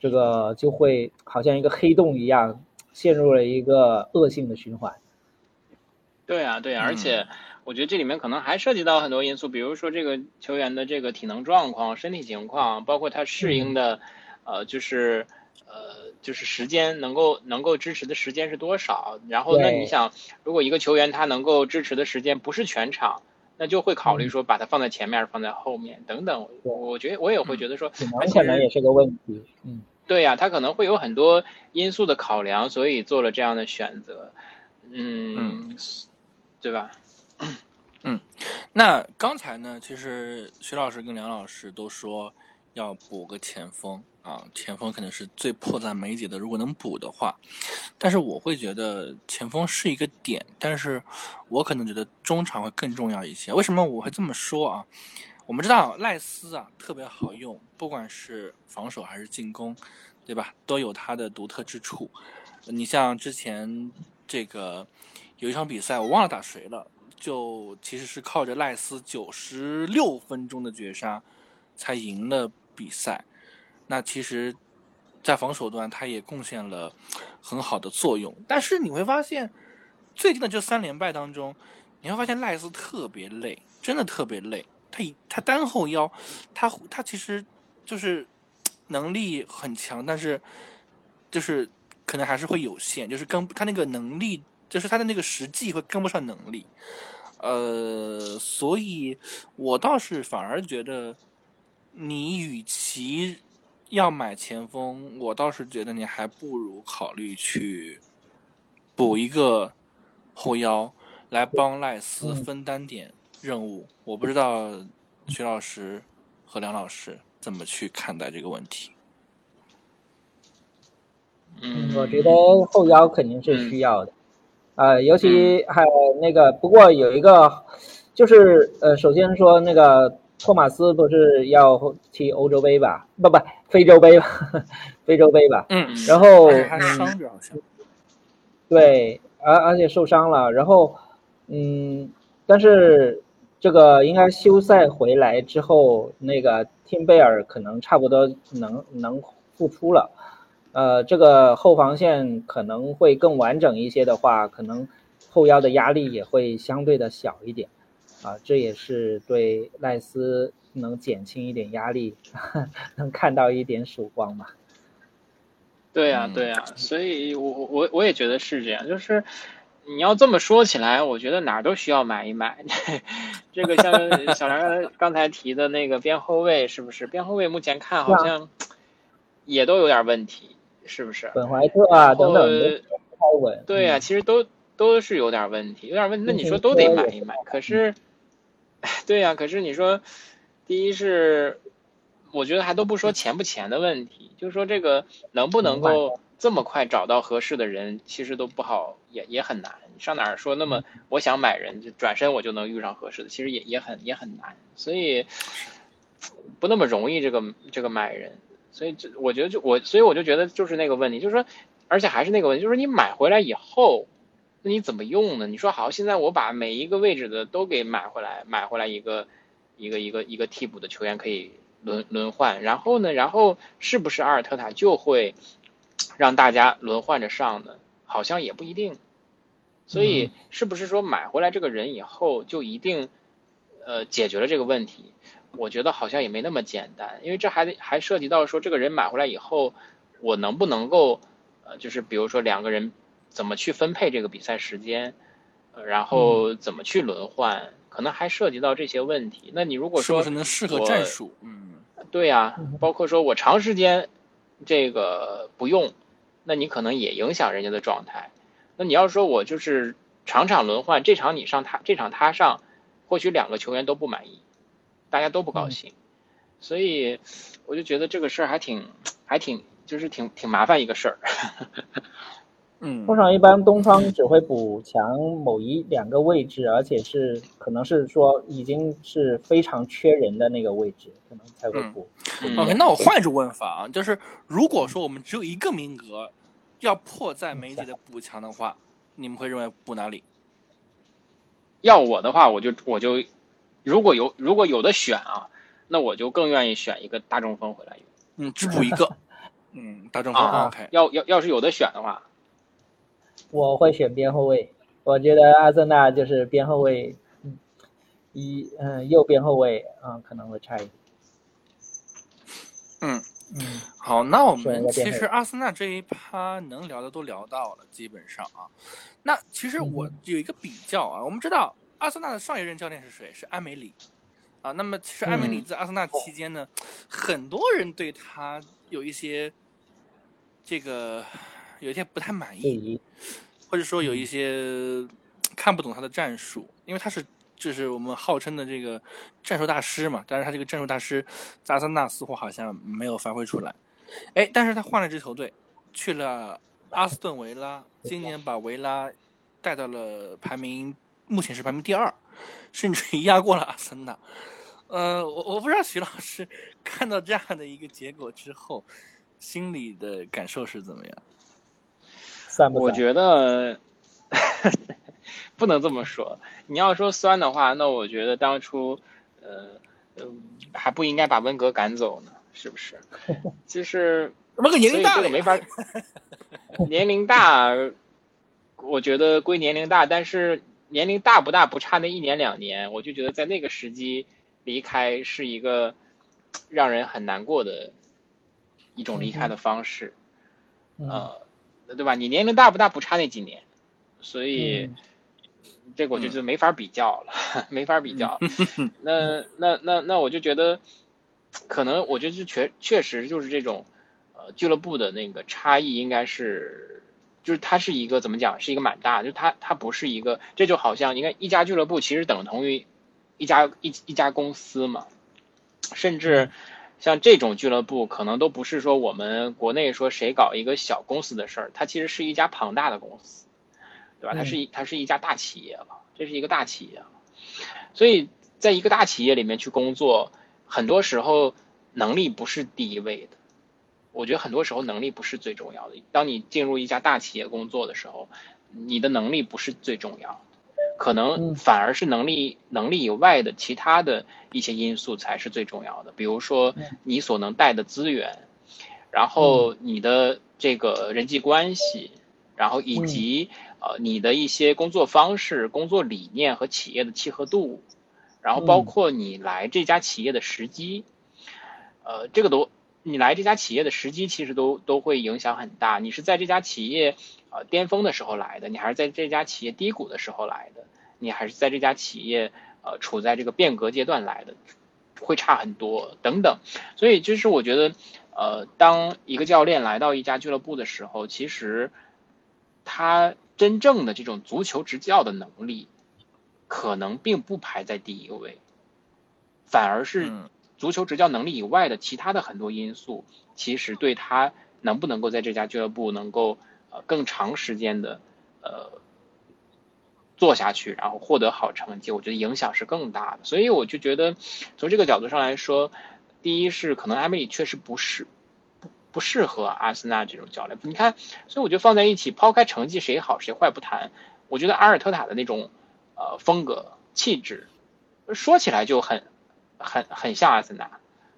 这个就会好像一个黑洞一样，陷入了一个恶性的循环。对啊，对啊，而且我觉得这里面可能还涉及到很多因素，比如说这个球员的这个体能状况、身体情况，包括他适应的，呃，就是呃，就是时间能够能够支持的时间是多少。然后，那你想，如果一个球员他能够支持的时间不是全场，那就会考虑说把它放在前面，放在后面等等。我觉得我也会觉得说，可能也是个问题。嗯。对呀，他可能会有很多因素的考量，所以做了这样的选择，嗯，对吧？嗯，那刚才呢，其实徐老师跟梁老师都说要补个前锋啊，前锋可能是最迫在眉睫的，如果能补的话，但是我会觉得前锋是一个点，但是我可能觉得中场会更重要一些。为什么我会这么说啊？我们知道赖斯啊特别好用，不管是防守还是进攻，对吧？都有他的独特之处。你像之前这个有一场比赛，我忘了打谁了，就其实是靠着赖斯九十六分钟的绝杀才赢了比赛。那其实，在防守端他也贡献了很好的作用。但是你会发现，最近的这三连败当中，你会发现赖斯特别累，真的特别累。他他单后腰，他他其实就是能力很强，但是就是可能还是会有限，就是跟他那个能力，就是他的那个实际会跟不上能力。呃，所以我倒是反而觉得，你与其要买前锋，我倒是觉得你还不如考虑去补一个后腰来帮赖斯分担点。任务我不知道，徐老师和梁老师怎么去看待这个问题？嗯，我觉得后腰肯定是需要的，呃，尤其还有那个，不过有一个，就是呃，首先说那个托马斯不是要踢欧洲杯吧？不不，非洲杯吧？[LAUGHS] 非洲杯吧？嗯，然后还伤着好像，对，而而且受伤了，然后嗯，但是。这个应该休赛回来之后，那个汀贝尔可能差不多能能复出了，呃，这个后防线可能会更完整一些的话，可能后腰的压力也会相对的小一点，啊，这也是对赖斯能减轻一点压力，[LAUGHS] 能看到一点曙光嘛。对呀，对呀，所以我我我也觉得是这样，就是。你要这么说起来，我觉得哪儿都需要买一买。[LAUGHS] 这个像小梁刚才提的那个边后卫，是不是？边后卫目前看好像也都有点问题，是不是？本怀特啊等等不太稳。对呀，其实都都是有点问题，有点问题。那你说都得买一买，可是，[LAUGHS] 对呀，可是你说，第一是，我觉得还都不说钱不钱的问题，就是说这个能不能够。这么快找到合适的人，其实都不好，也也很难。上哪儿说那么我想买人，就转身我就能遇上合适的，其实也也很也很难。所以不那么容易，这个这个买人。所以这我觉得就我，所以我就觉得就是那个问题，就是说，而且还是那个问题，就是你买回来以后，那你怎么用呢？你说好，现在我把每一个位置的都给买回来，买回来一个一个一个一个替补的球员可以轮轮换，然后呢，然后是不是阿尔特塔就会？让大家轮换着上呢，好像也不一定，所以是不是说买回来这个人以后就一定，呃，解决了这个问题？我觉得好像也没那么简单，因为这还还涉及到说这个人买回来以后，我能不能够，呃，就是比如说两个人怎么去分配这个比赛时间，然后怎么去轮换，可能还涉及到这些问题。那你如果说是能适合战术，嗯，对呀，包括说我长时间这个不用。那你可能也影响人家的状态。那你要说我就是场场轮换，这场你上他，这场他上，或许两个球员都不满意，大家都不高兴。所以我就觉得这个事儿还挺还挺就是挺挺麻烦一个事儿。[LAUGHS] 嗯，通常一般东方只会补强某一两个位置，而且是可能是说已经是非常缺人的那个位置，可能才会补。嗯 OK，那我换一种问法啊，就是如果说我们只有一个名额，要迫在眉睫的补强的话，你们会认为补哪里？要我的话，我就我就如果有如果有的选啊，那我就更愿意选一个大中锋回来用嗯，只补一个。[LAUGHS] 嗯，大中锋啊。OK。要要要是有的选的话，我会选边后卫，我觉得阿森纳就是边后卫，嗯，一嗯右边后卫嗯可能会差一点。嗯，嗯，好，那我们其实阿森纳这一趴能聊的都聊到了，基本上啊。那其实我嗯有一个比较啊，我们知道阿森纳的上一任教练是谁？是埃梅里啊。那么其实埃梅里嗯在阿森纳期间呢，很多人对他有一些这个有一些不太满意，或者说有一些看不懂他的战术，因为他是就是我们号称的这个战术大师嘛，但是他这个战术大师在阿森纳似乎好像没有发挥出来。哎，但是他换了支球队，去了阿斯顿维拉，今年把维拉带到了排名，目前是排名第二，甚至于压过了阿森纳。呃，我我不知道徐老师 [LAUGHS] 看到这样的一个结果之后，心里的感受是怎么样？我？觉得 [LAUGHS] 不能这么说。你要说酸的话，那我觉得当初呃呃还不应该把温格赶走呢，是不是？就是 [LAUGHS] 温格年龄大这个没法，[LAUGHS] 年龄大，我觉得归年龄大，但是年龄大不大不差那一年两年，我就觉得在那个时机离开是一个让人很难过的一种离开的方式，嗯呃，对吧？你年龄大不大不差那几年，所以嗯这个我就觉得没法比较了，[LAUGHS] 没法比较。那 [LAUGHS] 那那那我就觉得，可能我觉得是确确实就是这种，呃，俱乐部的那个差异应该是，就是它是一个怎么讲，是一个蛮大，就是它它不是一个，这就好像你看一家俱乐部其实等同于一家一一家公司嘛，甚至像这种俱乐部可能都不是说我们国内说谁搞一个小公司的事儿，它其实是一家庞大的公司，对吧？它是一它是一家大企业了，这是一个大企业了，所以在一个大企业里面去工作，很多时候能力不是第一位的。我觉得很多时候能力不是最重要的。当你进入一家大企业工作的时候，你的能力不是最重要的，可能嗯。反而是能力能力以外的其他的一些因素才是最重要的。比如说嗯。你所能带的资源，然后你的这个人际关系，然后以及呃你的一些工作方式、工作理念和企业的契合度，然后包嗯。括你来这家企业的时机，呃，这个都你来这家企业的时机其实都都会影响很大。你是在这家企业呃巅峰的时候来的，你还是在这家企业低谷的时候来的，你还是在这家企业呃处在这个变革阶段来的，会差很多等等。所以就是我觉得，呃，当一个教练来到一家俱乐部的时候，其实他真正的这种足球执教的能力，可能并不排在第一位，反而是足球执教能力以外的其他的很多因素，其实对他能不能够在这家俱乐部能够呃更长时间的呃做下去，然后获得好成绩，我觉得影响是更大的。所以我就觉得从这个角度上来说，第一是可能埃梅里确实不适不不适合阿森纳这种教练。你看，所以我觉得放在一起，抛开成绩谁好谁坏不谈，我觉得阿尔特塔的那种呃风格气质，说起来就很很很像阿森纳。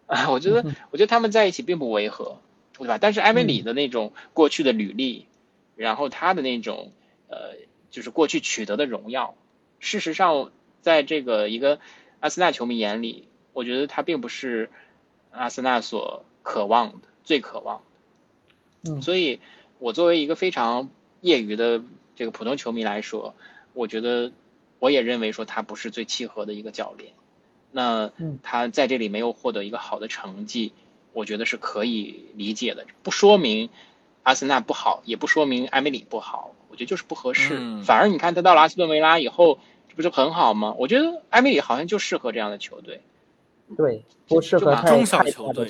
啊，[LAUGHS] 我觉得，[LAUGHS] 我觉得他们在一起并不违和，对吧？但是埃梅里的那种过去的履历，然后他的那种呃，就是过去取得的荣耀，事实上，在这个一个阿森纳球迷眼里，我觉得他并不是阿森纳所渴望的、最渴望的。嗯所以，我作为一个非常业余的这个普通球迷来说，我觉得我也认为说他不是最契合的一个教练。那嗯他在这里没有获得一个好的成绩，我觉得是可以理解的，不说明阿森纳不好，也不说明埃梅里不好，我觉得就是不合适。嗯反而你看他到了阿斯顿维拉以后，这不是很好吗？我觉得埃梅里好像就适合这样的球队。对，不适合中小球队。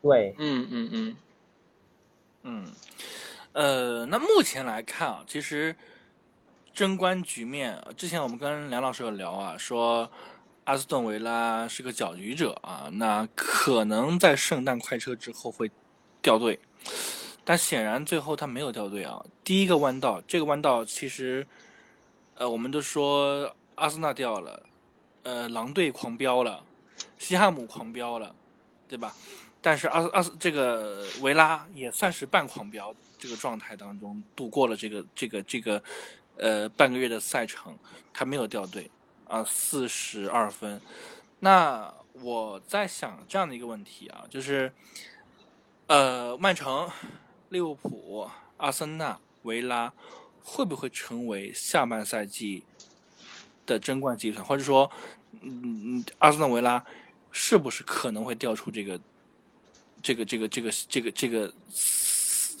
对，嗯嗯嗯，嗯，呃，那目前来看啊，其实争冠局面，之前我们跟梁老师有聊啊，说阿斯顿维拉是个搅局者啊，那可能在圣诞快车之后会掉队，但显然最后他没有掉队啊。第一个弯道，这个弯道其实，呃，我们都说阿森纳掉了，呃，狼队狂飙了，西汉姆狂飙了，对吧？但是阿阿斯这个维拉也算是半狂飙这个状态当中度过了这个这个这个呃半个月的赛程，他没有掉队啊，四十二分。那我在想这样的一个问题啊，就是呃曼城、利物浦、阿森纳、维拉会不会成为下半赛季的争冠集团，或者说嗯嗯阿森纳、维拉是不是可能会掉出这个？这个这个这个这个这个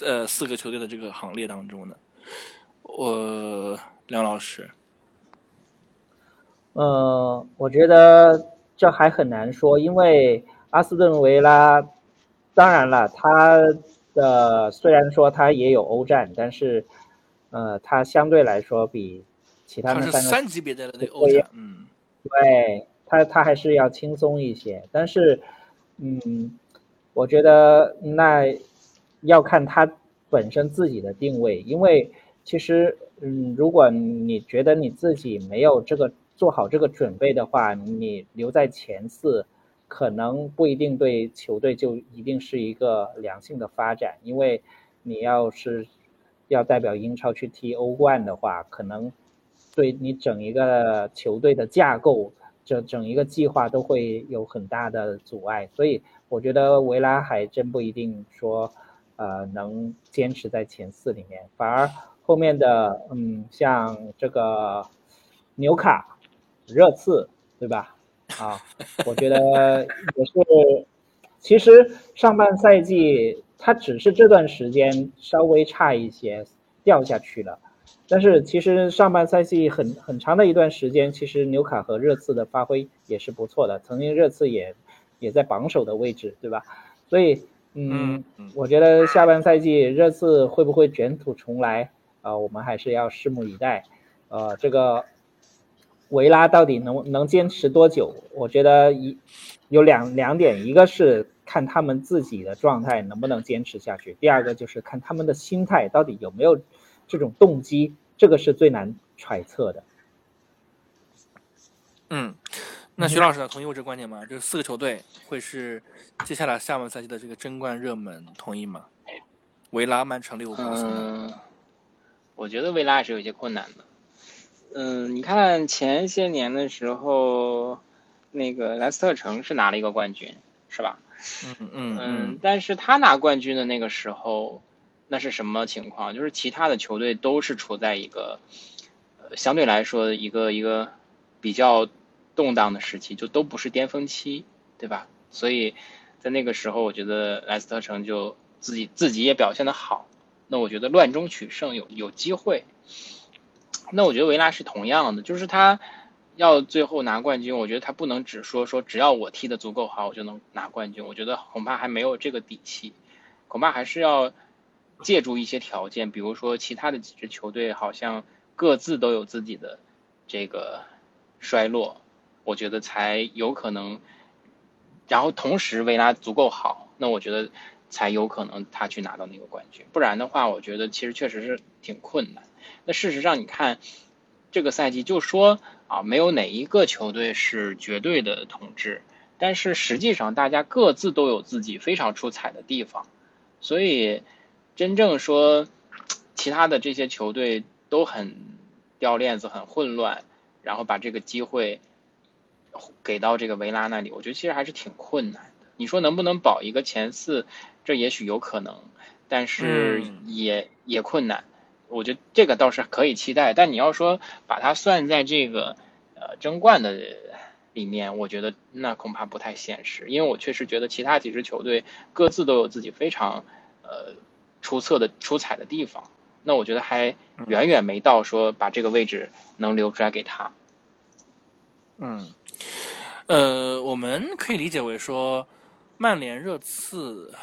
呃四个球队的这个行列当中呢，我梁老师，呃，我觉得这还很难说，因为阿斯顿维拉，当然了，他的虽然说他也有欧战，但是呃，他相对来说比其他的三个三级别的那个欧战，嗯，对他他还是要轻松一些，但是嗯。我觉得那要看他本身自己的定位，因为其实，嗯，如果你觉得你自己没有这个做好这个准备的话，你留在前四，可能不一定对球队就一定是一个良性的发展，因为你要是要代表英超去踢欧冠的话，可能对你整一个球队的架构，这整一个计划都会有很大的阻碍，所以。我觉得维拉还真不一定说，呃，能坚持在前四里面，反而后面的，嗯，像这个纽卡、热刺，对吧？啊，我觉得也是。其实上半赛季他只是这段时间稍微差一些，掉下去了。但是其实上半赛季很很长的一段时间，其实纽卡和热刺的发挥也是不错的。曾经热刺也。也在榜首的位置，对吧？所以，嗯，我觉得下半赛季热刺会不会卷土重来啊？我们还是要拭目以待。呃，这个维拉到底能能坚持多久？我觉得一有两两点，一个是看他们自己的状态能不能坚持下去，第二个就是看他们的心态到底有没有这种动机，这个是最难揣测的。嗯。那徐老师呢？同意我这个观点吗？这四个球队会是接下来下半赛季的这个争冠热门，同意吗？维拉、曼城、利物浦。嗯，我觉得维拉还是有些困难的。嗯，你看前些年的时候，那个莱斯特城是拿了一个冠军，是吧？嗯嗯嗯。但是他拿冠军的那个时候，那是什么情况？就是其他的球队都是处在一个，呃，相对来说一个一个比较。动荡的时期就都不是巅峰期，对吧？所以在那个时候，我觉得莱斯特城就自己自己也表现的好，那我觉得乱中取胜有有机会。那我觉得维拉是同样的，就是他要最后拿冠军，我觉得他不能只说说只要我踢的足够好，我就能拿冠军。我觉得恐怕还没有这个底气，恐怕还是要借助一些条件，比如说其他的几支球队好像各自都有自己的这个衰落。我觉得才有可能，然后同时维拉足够好，那我觉得才有可能他去拿到那个冠军。不然的话，我觉得其实确实是挺困难。那事实上，你看这个赛季就说啊，没有哪一个球队是绝对的统治，但是实际上大家各自都有自己非常出彩的地方，所以真正说其他的这些球队都很掉链子、很混乱，然后把这个机会。给到这个维拉那里，我觉得其实还是挺困难的。你说能不能保一个前四？这也许有可能，但是也也困难。我觉得这个倒是可以期待，但你要说把它算在这个呃争冠的里面，我觉得那恐怕不太现实。因为我确实觉得其他几支球队各自都有自己非常呃出色的出彩的地方，那我觉得还远远没到说把这个位置能留出来给他。嗯。呃，我们可以理解为说，曼联、热刺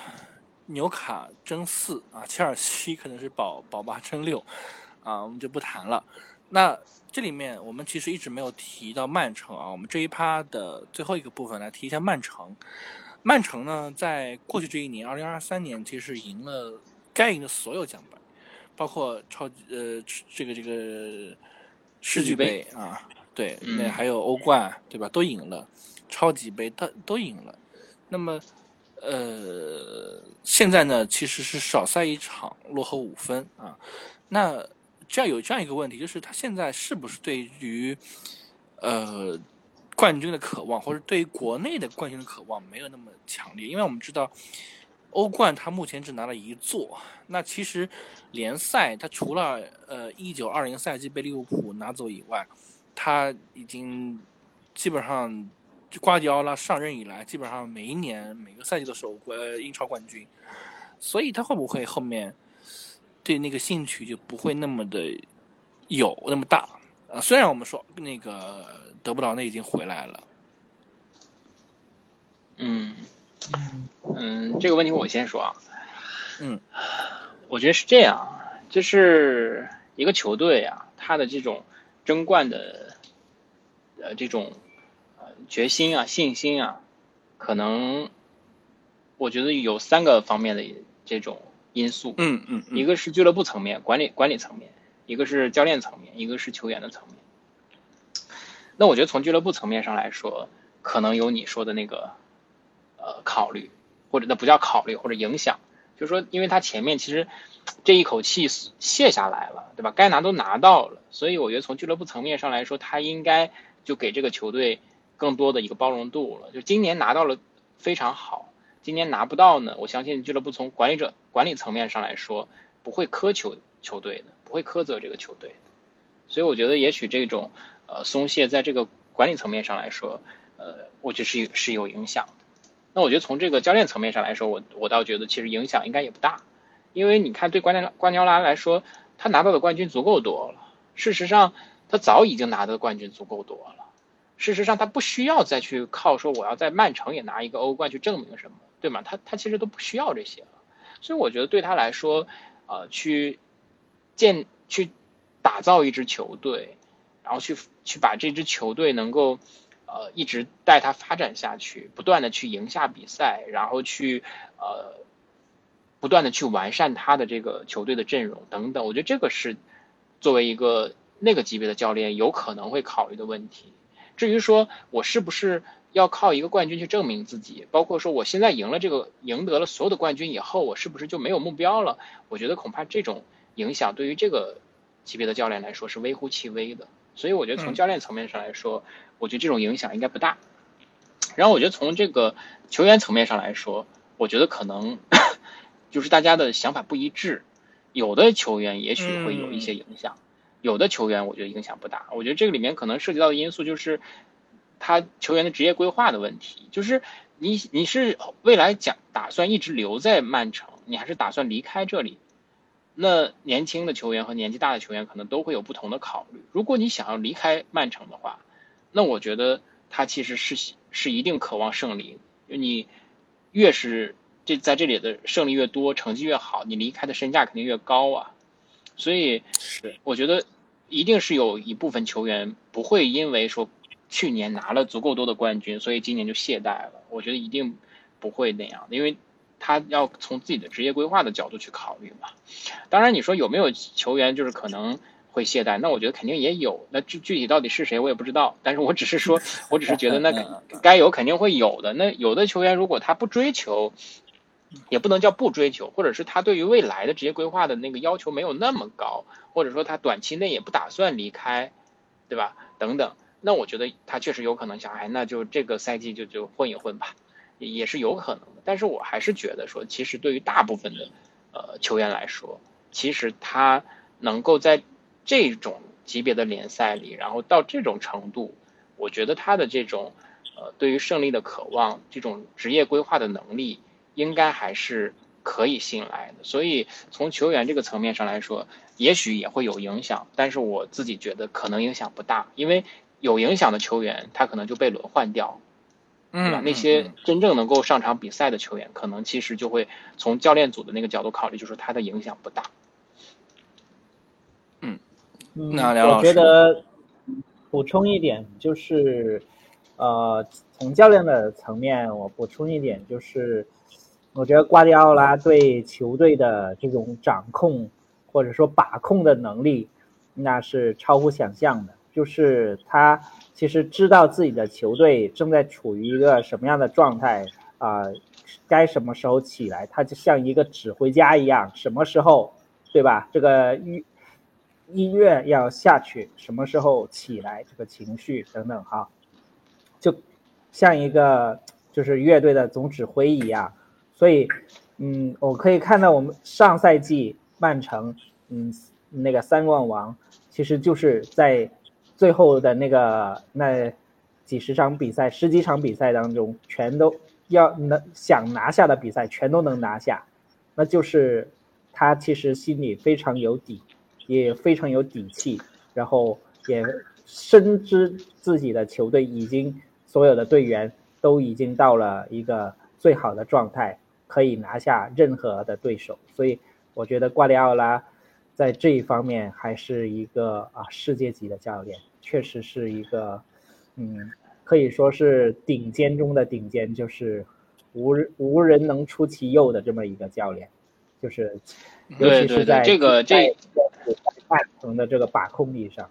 纽卡争四啊，切尔西可能是保保八争六啊，我们就不谈了。那这里面我们其实一直没有提到曼城啊，我们这一趴的最后一个部分来提一下曼城。曼城呢，在过去这一年，二零二三年，其实赢了该赢的所有奖杯，包括超呃这个这个世俱杯啊，对，那还有欧冠，对吧？都赢了，超级杯都都赢了。那么，呃，现在呢，其实是少赛一场，落后五分啊。那这样有这样一个问题，就是他现在是不是对于呃冠军的渴望，或者对于国内的冠军的渴望没有那么强烈？因为我们知道欧冠他目前只拿了一座，那其实联赛他除了呃一九二零赛季被利物浦拿走以外，他已经基本上瓜迪奥拉上任以来，基本上每一年每个赛季都是欧冠英超冠军，所以他会不会后面？对那个兴趣就不会那么的有那么大啊。虽然我们说那个德布劳内已经回来了，嗯嗯，这个问题我先说啊，嗯，[SIGHS] 我觉得是这样，就是一个球队啊，他的这种争冠的呃这种呃决心啊、信心啊，可能我觉得有三个方面的这种。因素，嗯嗯，一个是俱乐部层面管理管理层面，一个是教练层面，一个是球员的层面。那我觉得从俱乐部层面上来说，可能有你说的那个呃考虑，或者那不叫考虑或者影响，就是说，因为他前面其实这一口气卸下来了，对吧？该拿都拿到了，所以我觉得从俱乐部层面上来说，他应该就给这个球队更多的一个包容度了。就今年拿到了非常好。今年拿不到呢，我相信俱乐部从管理者管理层面上来说，不会苛求球队的，不会苛责这个球队，所以我觉得也许这种呃松懈在这个管理层面上来说，呃，我觉得是是有影响的。那我觉得从这个教练层面上来说，我我倒觉得其实影响应该也不大，因为你看对关关迪奥拉来说，他拿到的冠军足够多了，事实上他早已经拿到的冠军足够多了，事实上他不需要再去靠说我要在曼城也拿一个欧冠去证明什么。对吗？他他其实都不需要这些了，所以我觉得对他来说，呃，去建去打造一支球队，然后去去把这支球队能够呃一直带他发展下去，不断的去赢下比赛，然后去呃不断的去完善他的这个球队的阵容等等，我觉得这个是作为一个那个级别的教练有可能会考虑的问题。至于说我是不是？要靠一个冠军去证明自己，包括说我现在赢了这个，赢得了所有的冠军以后，我是不是就没有目标了？我觉得恐怕这种影响对于这个级别的教练来说是微乎其微的。所以我觉得从教练层面上来说，我觉得这种影响应该不大。然后我觉得从这个球员层面上来说，我觉得可能 [COUGHS] 就是大家的想法不一致，有的球员也许会有一些影响，有的球员我觉得影响不大。我觉得这个里面可能涉及到的因素就是。他球员的职业规划的问题，就是你你是未来讲打算一直留在曼城，你还是打算离开这里？那年轻的球员和年纪大的球员可能都会有不同的考虑。如果你想要离开曼城的话，那我觉得他其实是是一定渴望胜利。你越是这在这里的胜利越多，成绩越好，你离开的身价肯定越高啊。所以，我觉得一定是有一部分球员不会因为说。去年拿了足够多的冠军，所以今年就懈怠了。我觉得一定不会那样，因为他要从自己的职业规划的角度去考虑嘛。当然，你说有没有球员就是可能会懈怠？那我觉得肯定也有。那具具体到底是谁，我也不知道。但是我只是说，我只是觉得那 [LAUGHS] 该有肯定会有的。那有的球员如果他不追求，也不能叫不追求，或者是他对于未来的职业规划的那个要求没有那么高，或者说他短期内也不打算离开，对吧？等等。那我觉得他确实有可能想，哎，那就这个赛季就就混一混吧，也是有可能的。但是我还是觉得说，其实对于大部分的呃球员来说，其实他能够在这种级别的联赛里，然后到这种程度，我觉得他的这种呃对于胜利的渴望，这种职业规划的能力，应该还是可以信赖的。所以从球员这个层面上来说，也许也会有影响，但是我自己觉得可能影响不大，因为。有影响的球员，他可能就被轮换掉，对吧？嗯那些真正能够上场比赛的球员，可能其实就会从教练组的那个角度考虑，就是他的影响不大。嗯，那梁老师我觉得补充一点就是，呃，从教练的层面，我补充一点就是，我觉得瓜迪奥拉对球队的这种掌控或者说把控的能力，那是超乎想象的。就是他其实知道自己的球队正在处于一个什么样的状态啊、该什么时候起来，他就像一个指挥家一样，什么时候，对吧？这个音音乐要下去，什么时候起来，这个情绪等等哈，就像一个就是乐队的总指挥一样。所以，嗯，我可以看到我们上赛季曼城，嗯，那个三冠王，其实就是在最后的那个那几十场比赛、十几场比赛当中，全都要能想拿下的比赛，全都能拿下，那就是他其实心里非常有底，也非常有底气，然后也深知自己的球队已经所有的队员都已经到了一个最好的状态，可以拿下任何的对手，所以我觉得瓜迪奥拉在这一方面还是一个啊世界级的教练，确实是一个嗯可以说是顶尖中的顶尖，就是无人无人能出其右的这么一个教练，就是尤对对对其是在这个这在曼城的这个把控力上。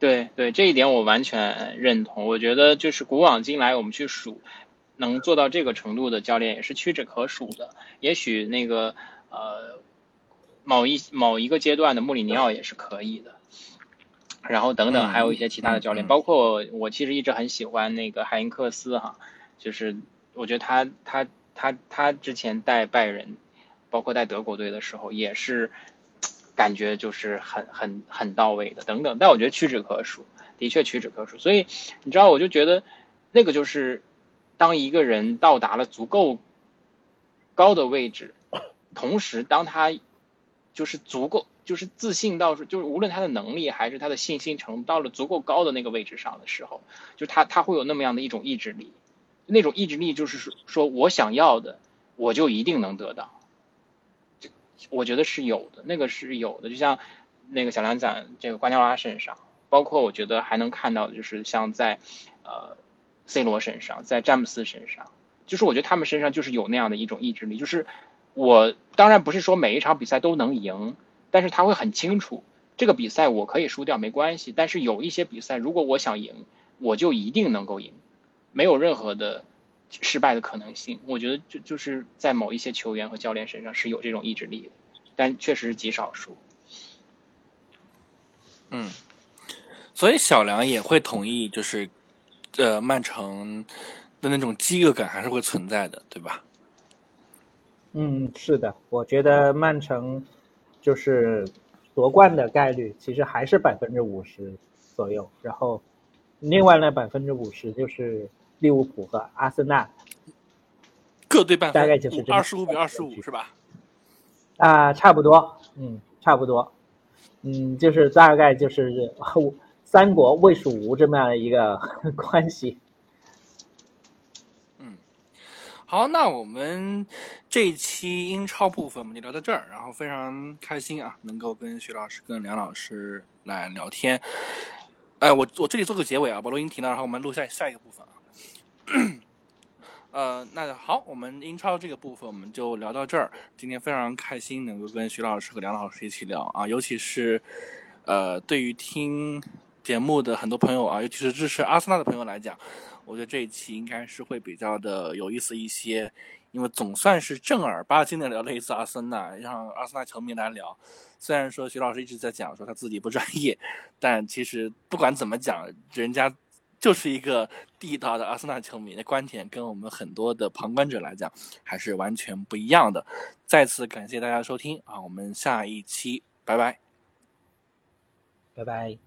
对对，这一点我完全认同。我觉得就是古往今来，我们去数能做到这个程度的教练也是屈指可数的。也许那个呃某一某一个阶段的穆里尼奥也是可以的。然后等等，嗯还有一些其他的教练，包括我其实一直很喜欢那个海因克斯哈，就是我觉得他他他他之前带拜仁，包括带德国队的时候，也是感觉就是很很很到位的等等，但我觉得屈指可数，的确屈指可数。所以你知道，我就觉得那个就是当一个人到达了足够高的位置，同时当他就是足够就是自信到就是无论他的能力还是他的信心程度到了足够高的那个位置上的时候，就他他会有那么样的一种意志力，那种意志力就是说说我想要的我就一定能得到。我觉得是有的，那个是有的，就像那个小梁讲这个瓜尼拉身上，包括我觉得还能看到的就是像在呃 C 罗身上，在詹姆斯身上，就是我觉得他们身上就是有那样的一种意志力，就是我当然不是说每一场比赛都能赢，但是他会很清楚这个比赛我可以输掉没关系，但是有一些比赛如果我想赢，我就一定能够赢，没有任何的失败的可能性。我觉得就就是在某一些球员和教练身上是有这种意志力的，但确实是极少数。嗯，所以小梁也会同意，就是呃，曼城的那种饥饿感还是会存在的，对吧？嗯，是的，我觉得曼城就是夺冠的概率其实还是百分之五十左右，然后另外那百分之五十就是利物浦和阿森纳各对半分，大概就是二十五比二十五，是吧？啊，差不多，嗯，差不多，嗯，就是大概就是三国魏蜀吴这么样的一个 [LAUGHS] 关系。嗯好，那我们这一期英超部分我们就聊到这儿，然后非常开心啊，能够跟徐老师、跟梁老师来聊天。哎，我我这里做个结尾啊，把录音停了，然后我们录下下一个部分啊。呃，那好，我们英超这个部分我们就聊到这儿。今天非常开心能够跟徐老师和梁老师一起聊啊，尤其是呃，对于听节目的很多朋友啊，尤其是支持阿森纳的朋友来讲。我觉得这一期应该是会比较的有意思一些，因为总算是正儿八经的聊了一次阿森纳，让阿森纳球迷来聊。虽然说徐老师一直在讲说他自己不专业，[LAUGHS] 但其实不管怎么讲，人家就是一个地道的阿森纳球迷的观点，跟我们很多的旁观者来讲还是完全不一样的。再次感谢大家收听啊，我们下一期拜拜，拜拜。